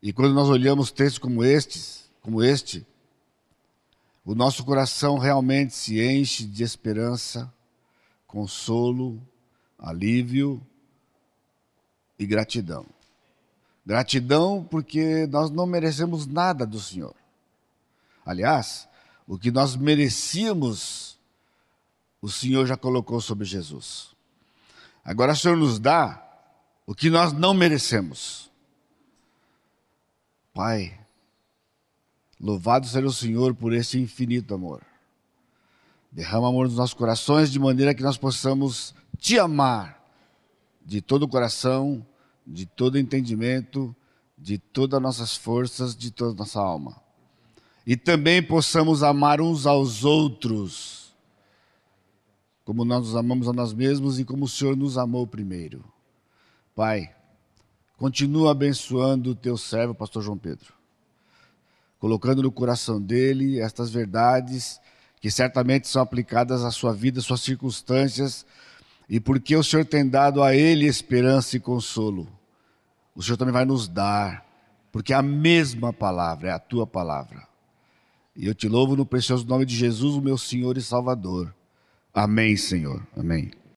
E quando nós olhamos textos como estes, como este, o nosso coração realmente se enche de esperança, consolo, alívio e gratidão. Gratidão porque nós não merecemos nada do Senhor. Aliás, o que nós merecíamos, o Senhor já colocou sobre Jesus. Agora o Senhor nos dá o que nós não merecemos. Pai, louvado seja o Senhor por esse infinito amor. Derrama amor nos nossos corações de maneira que nós possamos te amar de todo o coração de todo entendimento, de todas as nossas forças, de toda a nossa alma. E também possamos amar uns aos outros, como nós nos amamos a nós mesmos e como o Senhor nos amou primeiro. Pai, continua abençoando o teu servo, pastor João Pedro, colocando no coração dele estas verdades que certamente são aplicadas à sua vida, às suas circunstâncias, e porque o Senhor tem dado a ele esperança e consolo o Senhor também vai nos dar, porque é a mesma palavra é a tua palavra. E eu te louvo no precioso nome de Jesus, o meu Senhor e Salvador. Amém, Senhor. Amém.